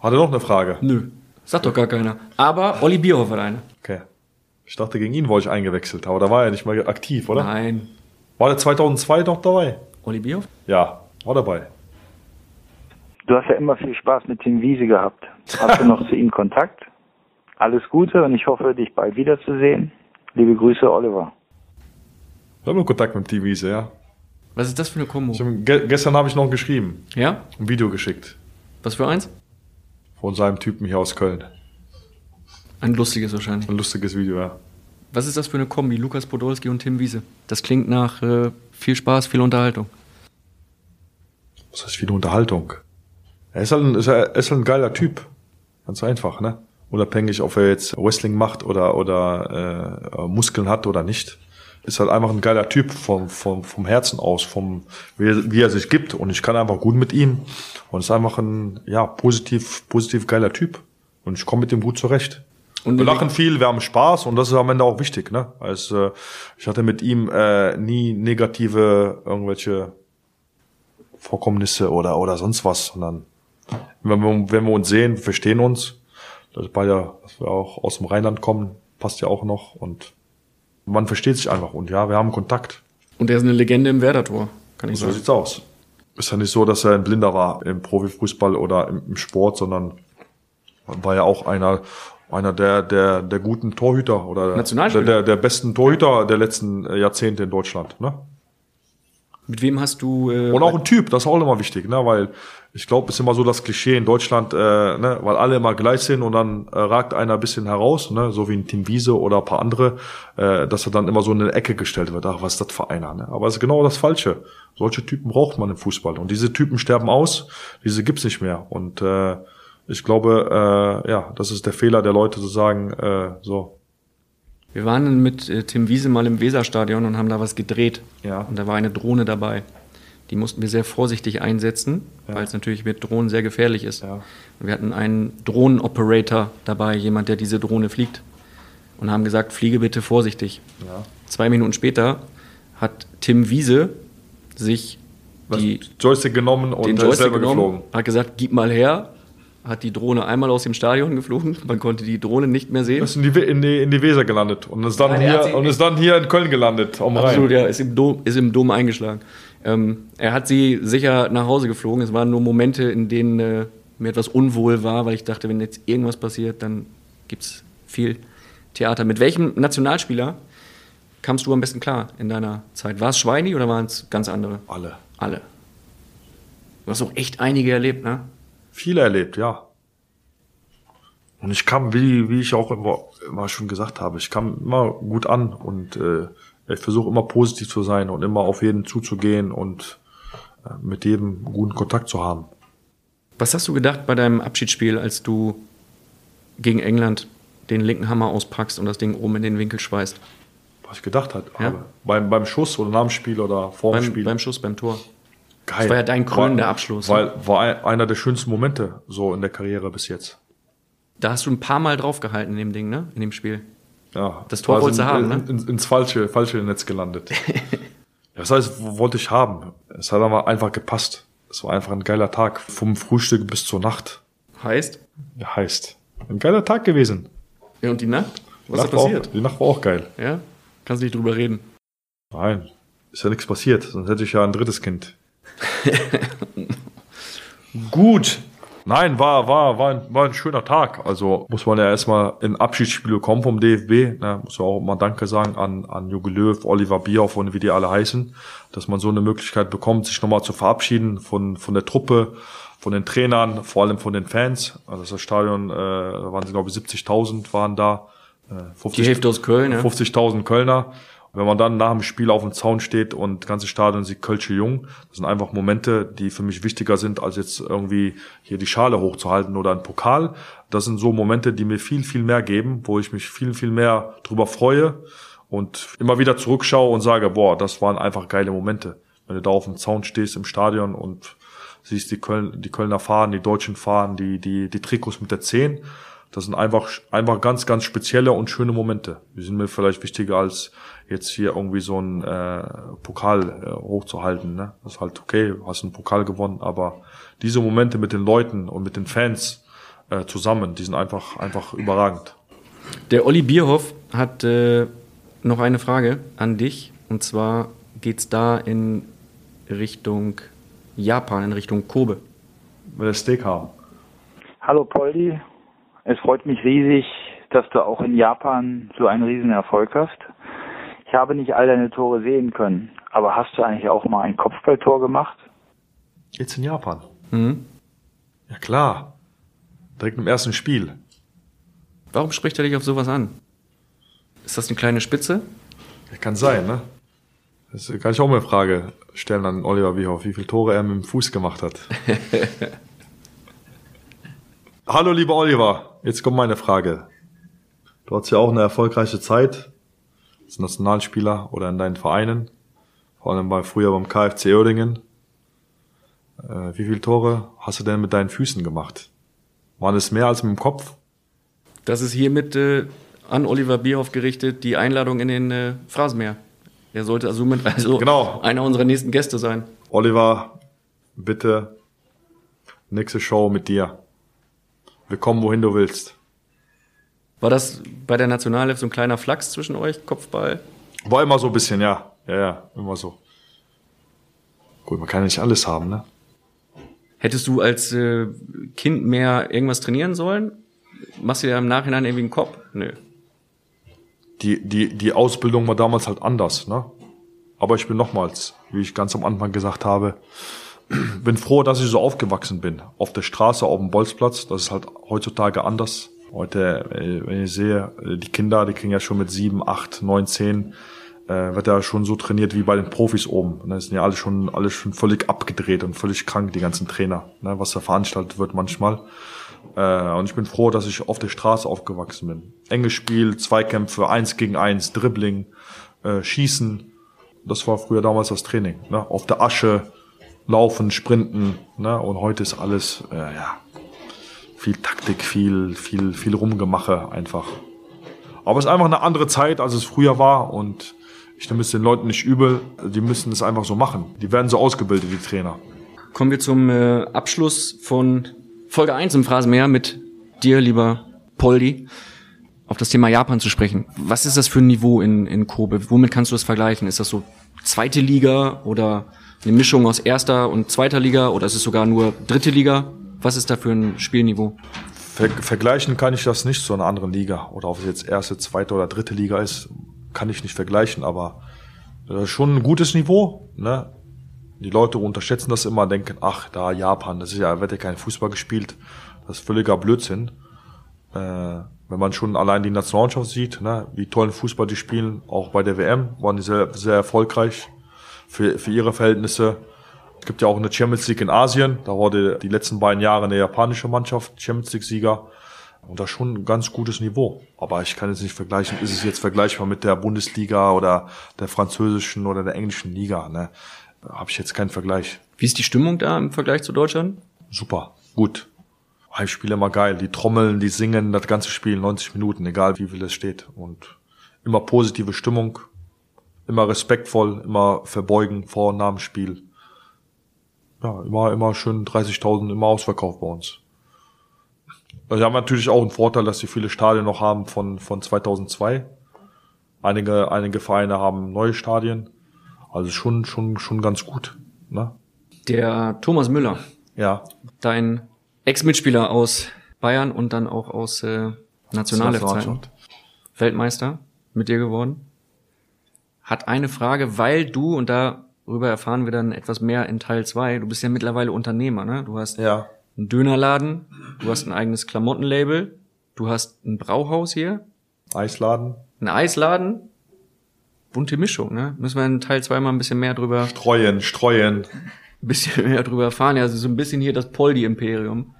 Speaker 3: Hat er noch eine Frage?
Speaker 2: Nö. Sagt doch gar keiner. Aber Olli Bierhoff hat eine.
Speaker 3: Okay. Ich dachte, gegen ihn wollte ich eingewechselt, aber da war er nicht mal aktiv, oder?
Speaker 2: Nein.
Speaker 3: War der 2002 noch dabei?
Speaker 2: Oli Bierhoff?
Speaker 3: Ja, war dabei.
Speaker 13: Du hast ja immer viel Spaß mit Tim Wiese gehabt. Hast du noch zu ihm Kontakt? Alles Gute und ich hoffe, dich bald wiederzusehen. Liebe Grüße, Oliver.
Speaker 3: Wir haben noch Kontakt mit Tim Wiese, ja.
Speaker 2: Was ist das für eine Kombo?
Speaker 3: Ich hab, ge gestern habe ich noch geschrieben.
Speaker 2: Ja?
Speaker 3: Ein Video geschickt.
Speaker 2: Was für eins?
Speaker 3: Von seinem Typen hier aus Köln.
Speaker 2: Ein lustiges wahrscheinlich.
Speaker 3: Ein lustiges Video, ja.
Speaker 2: Was ist das für eine Kombi? Lukas Podolski und Tim Wiese. Das klingt nach äh, viel Spaß, viel Unterhaltung.
Speaker 3: Was heißt viel Unterhaltung? Er ist halt ein, ist, er ist halt ein geiler Typ. Ganz einfach, ne? Unabhängig, ob er jetzt Wrestling macht oder, oder äh, Muskeln hat oder nicht. Ist halt einfach ein geiler Typ vom, vom, vom Herzen aus, vom, wie er, wie er sich gibt. Und ich kann einfach gut mit ihm. Und ist einfach ein, ja, positiv, positiv geiler Typ. Und ich komme mit ihm gut zurecht.
Speaker 2: Und
Speaker 3: wir lachen viel, wir haben Spaß und das ist am Ende auch wichtig, ne? Also, ich hatte mit ihm äh, nie negative irgendwelche Vorkommnisse oder oder sonst was, sondern wenn wir, wenn wir uns sehen, wir verstehen uns. Das ist beide, dass wir auch aus dem Rheinland kommen, passt ja auch noch und man versteht sich einfach und ja, wir haben Kontakt.
Speaker 2: Und er ist eine Legende im Werder-Tor, kann ich
Speaker 3: so
Speaker 2: sagen.
Speaker 3: sieht's aus. Ist ja nicht so, dass er ein Blinder war im Profifußball oder im, im Sport, sondern war ja auch einer einer der der der guten Torhüter oder der, der der besten Torhüter der letzten Jahrzehnte in Deutschland, ne?
Speaker 2: Mit wem hast du. Äh,
Speaker 3: Und auch ein Typ, das ist auch immer wichtig, ne? Weil ich glaube, es ist immer so das Klischee in Deutschland, äh, ne? weil alle immer gleich sind und dann äh, ragt einer ein bisschen heraus, ne? so wie ein Tim Wiese oder ein paar andere, äh, dass er dann immer so in eine Ecke gestellt wird. Ach, was ist das für einer? Ne? Aber es ist genau das Falsche. Solche Typen braucht man im Fußball. Und diese Typen sterben aus, diese gibt's nicht mehr. Und äh, ich glaube, äh, ja, das ist der Fehler der Leute zu sagen, äh, so,
Speaker 2: Wir waren mit äh, Tim Wiese mal im Weserstadion und haben da was gedreht.
Speaker 3: Ja.
Speaker 2: Und da war eine Drohne dabei. Die mussten wir sehr vorsichtig einsetzen,
Speaker 3: Ja.
Speaker 2: weil es natürlich mit Drohnen sehr gefährlich ist.
Speaker 3: Ja.
Speaker 2: Wir hatten einen Drohnenoperator dabei, jemand, der diese Drohne fliegt. Und haben gesagt, fliege bitte vorsichtig.
Speaker 3: Ja.
Speaker 2: Zwei Minuten später hat Tim Wiese sich die
Speaker 3: Joystick genommen und
Speaker 2: den Joystick
Speaker 3: selber
Speaker 2: genommen,
Speaker 3: geflogen.
Speaker 2: hat gesagt, gib mal her, hat die Drohne einmal aus dem Stadion geflogen, man konnte die Drohne nicht mehr sehen.
Speaker 3: ist in die, in die, in die Weser gelandet und ist dann
Speaker 2: Nein, hat
Speaker 3: hier und ist dann hier in Köln gelandet. Am
Speaker 2: Absolut,
Speaker 3: Rhein.
Speaker 2: ja, ist im Dom, ist im Dom eingeschlagen. Ähm, er hat sie sicher nach Hause geflogen. Es waren nur Momente, in denen äh, mir etwas unwohl war, weil ich dachte, wenn jetzt irgendwas passiert, dann gibt's viel Theater. Mit welchem Nationalspieler kamst du am besten klar in deiner Zeit? War es Schweini oder waren es ganz andere?
Speaker 3: Alle.
Speaker 2: Alle. Du hast auch echt einige erlebt, ne?
Speaker 3: Viele erlebt, ja. Und ich kam, wie, wie ich auch immer, immer schon gesagt habe, ich kam immer gut an und äh, ich versuche immer positiv zu sein und immer auf jeden zuzugehen und äh, mit jedem guten Kontakt zu haben.
Speaker 2: Was hast du gedacht bei deinem Abschiedsspiel, als du gegen England den linken Hammer auspackst und das Ding oben in den Winkel schweißt?
Speaker 3: Was ich gedacht hat,
Speaker 2: Ja.
Speaker 3: habe. Beim, beim Schuss oder nach dem Spiel oder vor dem Spiel.
Speaker 2: beim Schuss, beim Tor.
Speaker 3: Geil.
Speaker 2: Das war ja dein krönender
Speaker 3: War-
Speaker 2: Abschluss.
Speaker 3: Weil
Speaker 2: ne?
Speaker 3: war ein- einer der schönsten Momente so in der Karriere bis jetzt.
Speaker 2: Da hast du ein paar Mal draufgehalten in dem Ding, ne? In dem Spiel.
Speaker 3: Ja,
Speaker 2: Das Tor
Speaker 3: war
Speaker 2: wolltest du haben, ne?
Speaker 3: in, ins falsche, falsche Netz gelandet. das heißt, wo- wollte ich haben. Es hat aber einfach gepasst. Es war einfach ein geiler Tag. Vom Frühstück bis zur Nacht.
Speaker 2: Heißt?
Speaker 3: Ja, heißt. Ein geiler Tag gewesen.
Speaker 2: Ja, und die Nacht?
Speaker 3: Die
Speaker 2: Was ist
Speaker 3: Nacht war
Speaker 2: passiert?
Speaker 3: Auch, die Nacht war auch geil.
Speaker 2: Ja? Kannst nicht drüber reden.
Speaker 3: Nein, ist ja nichts passiert. Sonst hätte ich ja ein drittes Kind.
Speaker 2: Gut.
Speaker 3: Nein, war, war, war, ein, war ein schöner Tag. Also muss man ja erstmal in Abschiedsspiele kommen vom DFB. Ne? Muss ja auch mal Danke sagen an, an Jogi Löw, Oliver Bierhoff und wie die alle heißen, dass man so eine Möglichkeit bekommt, sich nochmal zu verabschieden von, von der Truppe, von den Trainern, vor allem von den Fans. Also das Stadion, äh, da waren sie glaube ich 70.000 waren da. Äh, 50
Speaker 2: Die Hälfte aus Köln, ja.
Speaker 3: 50.000 Kölner. Wenn man dann nach dem Spiel auf dem Zaun steht und das ganze Stadion sieht Kölsche Jung, das sind einfach Momente, die für mich wichtiger sind, als jetzt irgendwie hier die Schale hochzuhalten oder ein Pokal. Das sind so Momente, die mir viel, viel mehr geben, wo ich mich viel, viel mehr drüber freue und immer wieder zurückschaue und sage, boah, das waren einfach geile Momente. Wenn du da auf dem Zaun stehst im Stadion und siehst die, Köln, die Kölner fahren, die Deutschen fahren, die, die, die Trikots mit der 10. Das sind einfach, einfach ganz, ganz spezielle und schöne Momente. Die sind mir vielleicht wichtiger als jetzt hier irgendwie so ein äh, Pokal äh, hochzuhalten. Ne? Das ist halt okay, du hast einen Pokal gewonnen, aber diese Momente mit den Leuten und mit den Fans äh, zusammen, die sind einfach, einfach überragend.
Speaker 2: Der Olli Bierhoff hat äh, noch eine Frage an dich. Und zwar geht es da in Richtung Japan, in Richtung Kobe.
Speaker 3: Will er Steak haben?
Speaker 13: Hallo Poldi, es freut mich riesig, dass du auch in Japan so einen riesen Erfolg hast. Ich habe nicht all deine Tore sehen können, aber hast du eigentlich auch mal ein Kopfballtor gemacht?
Speaker 3: Jetzt in Japan.
Speaker 2: Mhm.
Speaker 3: Ja klar. Direkt im ersten Spiel.
Speaker 2: Warum spricht er dich auf sowas an? Ist das eine kleine Spitze?
Speaker 3: Ja, kann sein, ne? Das kann ich auch mal eine Frage stellen an Oliver Wiehoff, wie viele Tore er mit dem Fuß gemacht hat. Hallo, lieber Oliver. Jetzt kommt meine Frage. Du hattest ja auch eine erfolgreiche Zeit als Nationalspieler oder in deinen Vereinen. Vor allem bei, früher beim KFC Oerdingen. Äh, wie viele Tore hast du denn mit deinen Füßen gemacht? Waren es mehr als mit dem Kopf?
Speaker 2: Das ist hiermit äh, an Oliver Bierhoff gerichtet, die Einladung in den äh, Phrasenmeer. Er sollte also, mit, also
Speaker 3: genau.
Speaker 2: einer unserer nächsten Gäste sein.
Speaker 3: Oliver, bitte nächste Show mit dir. Wir kommen, wohin du willst.
Speaker 2: War das bei der Nationalelf so ein kleiner Flachs zwischen euch, Kopfball?
Speaker 3: War immer so ein bisschen, ja. Ja, ja, immer so. Gut, man kann ja nicht alles haben, ne?
Speaker 2: Hättest du als äh, Kind mehr irgendwas trainieren sollen? Machst du dir im Nachhinein irgendwie einen Kopf? Nö.
Speaker 3: Die, die, die Ausbildung war damals halt anders, ne? Aber ich bin nochmals, wie ich ganz am Anfang gesagt habe, bin froh, dass ich so aufgewachsen bin. Auf der Straße, auf dem Bolzplatz. Das ist halt heutzutage anders. Heute, äh, wenn ich sehe, äh, die Kinder, die kriegen ja schon mit sieben, acht, neun, zehn, äh, wird ja schon so trainiert wie bei den Profis oben. Das sind ja alle schon, alle schon völlig abgedreht und völlig krank, die ganzen Trainer, ne, was da veranstaltet wird manchmal. Äh, und ich bin froh, dass ich auf der Straße aufgewachsen bin. Enges Spiel, Zweikämpfe, eins gegen eins, Dribbling, äh, Schießen. Das war früher damals das Training. Ne? Auf der Asche, Laufen, Sprinten. Ne? Und heute ist alles, äh, ja, viel Taktik, viel, viel, viel Rumgemache einfach. Aber es ist einfach eine andere Zeit, als es früher war und ich nehme es den Leuten nicht übel. Die müssen es einfach so machen. Die werden so ausgebildet, die Trainer.
Speaker 2: Kommen wir zum äh, Abschluss von Folge 1 im Phrasenmeer mit dir, lieber Poldi, auf das Thema Japan zu sprechen. Was ist das für ein Niveau in, in Kobe? Womit kannst du das vergleichen? Ist das so zweite Liga oder eine Mischung aus erster und zweiter Liga oder ist es sogar nur dritte Liga? Was ist da für ein Spielniveau?
Speaker 3: Ver vergleichen kann ich das nicht zu einer anderen Liga. Oder ob es jetzt erste, zweite oder dritte Liga ist, kann ich nicht vergleichen, aber ist schon ein gutes Niveau. Ne? Die Leute unterschätzen das immer, denken, ach, da Japan, das ist ja, wird ja kein Fußball gespielt. Das ist völliger Blödsinn. Äh, wenn man schon allein die Nationalmannschaft sieht, ne, wie tollen Fußball die spielen, auch bei der WM, waren die sehr, sehr erfolgreich für, für ihre Verhältnisse. Es gibt ja auch eine Champions League in Asien, da wurde die letzten beiden Jahre eine japanische Mannschaft Champions League-Sieger. Und das schon ein ganz gutes Niveau. Aber ich kann jetzt nicht vergleichen, ist es jetzt vergleichbar mit der Bundesliga oder der französischen oder der englischen Liga. Ne? Habe ich jetzt keinen Vergleich.
Speaker 2: Wie ist die Stimmung da im Vergleich zu Deutschland?
Speaker 3: Super, gut. Heimspiel immer geil. Die trommeln, die singen, das ganze Spiel 90 Minuten, egal wie viel es steht. Und immer positive Stimmung, immer respektvoll, immer verbeugen vor und nach dem Spiel. Ja, immer, immer schön 30.000 immer ausverkauft bei uns. Sie haben natürlich auch einen Vorteil, dass sie viele Stadien noch haben von, von 2002. Einige, einige Vereine haben neue Stadien. Also schon, schon, schon ganz gut. Ne?
Speaker 2: Der Thomas Müller.
Speaker 3: Ja.
Speaker 2: Dein Ex-Mitspieler aus Bayern und dann auch aus äh, Nationalelf-Zeiten. Weltmeister mit dir geworden. Hat eine Frage, weil du, und darüber erfahren wir dann etwas mehr in Teil 2, du bist ja mittlerweile Unternehmer, ne? Du hast
Speaker 3: ja.
Speaker 2: einen Dönerladen, du hast ein eigenes Klamottenlabel, du hast ein Brauhaus hier.
Speaker 3: Eisladen.
Speaker 2: Ein Eisladen. Bunte Mischung, ne? Müssen wir in Teil 2 mal ein bisschen mehr drüber.
Speaker 3: Streuen, streuen.
Speaker 2: Ein bisschen mehr drüber erfahren. Ja, also so ein bisschen hier das Poldi-Imperium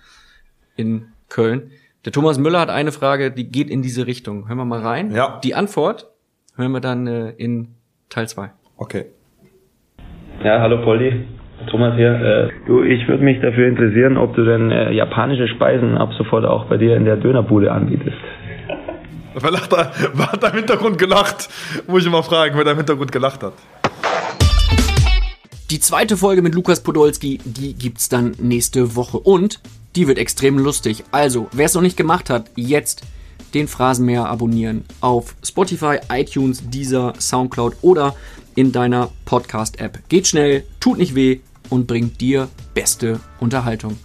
Speaker 2: in Köln. Der Thomas Müller hat eine Frage, die geht in diese Richtung. Hören wir mal rein.
Speaker 3: Ja.
Speaker 2: Die Antwort hören wir dann äh, in Teil 2.
Speaker 3: Okay.
Speaker 14: Ja, hallo Poldi. Thomas hier. Äh, du, ich würde mich dafür interessieren, ob du denn äh, japanische Speisen ab sofort auch bei dir in der Dönerbude anbietest.
Speaker 3: Wer, lacht da, wer hat da im Hintergrund gelacht? Muss ich mal fragen, wer da im Hintergrund gelacht hat.
Speaker 2: Die zweite Folge mit Lukas Podolski, die gibt's dann nächste Woche und die wird extrem lustig. Also, wer es noch nicht gemacht hat, jetzt den Phrasenmäher abonnieren auf Spotify, iTunes, Deezer, Soundcloud oder in deiner Podcast-App. Geht schnell, tut nicht weh und bringt dir beste Unterhaltung.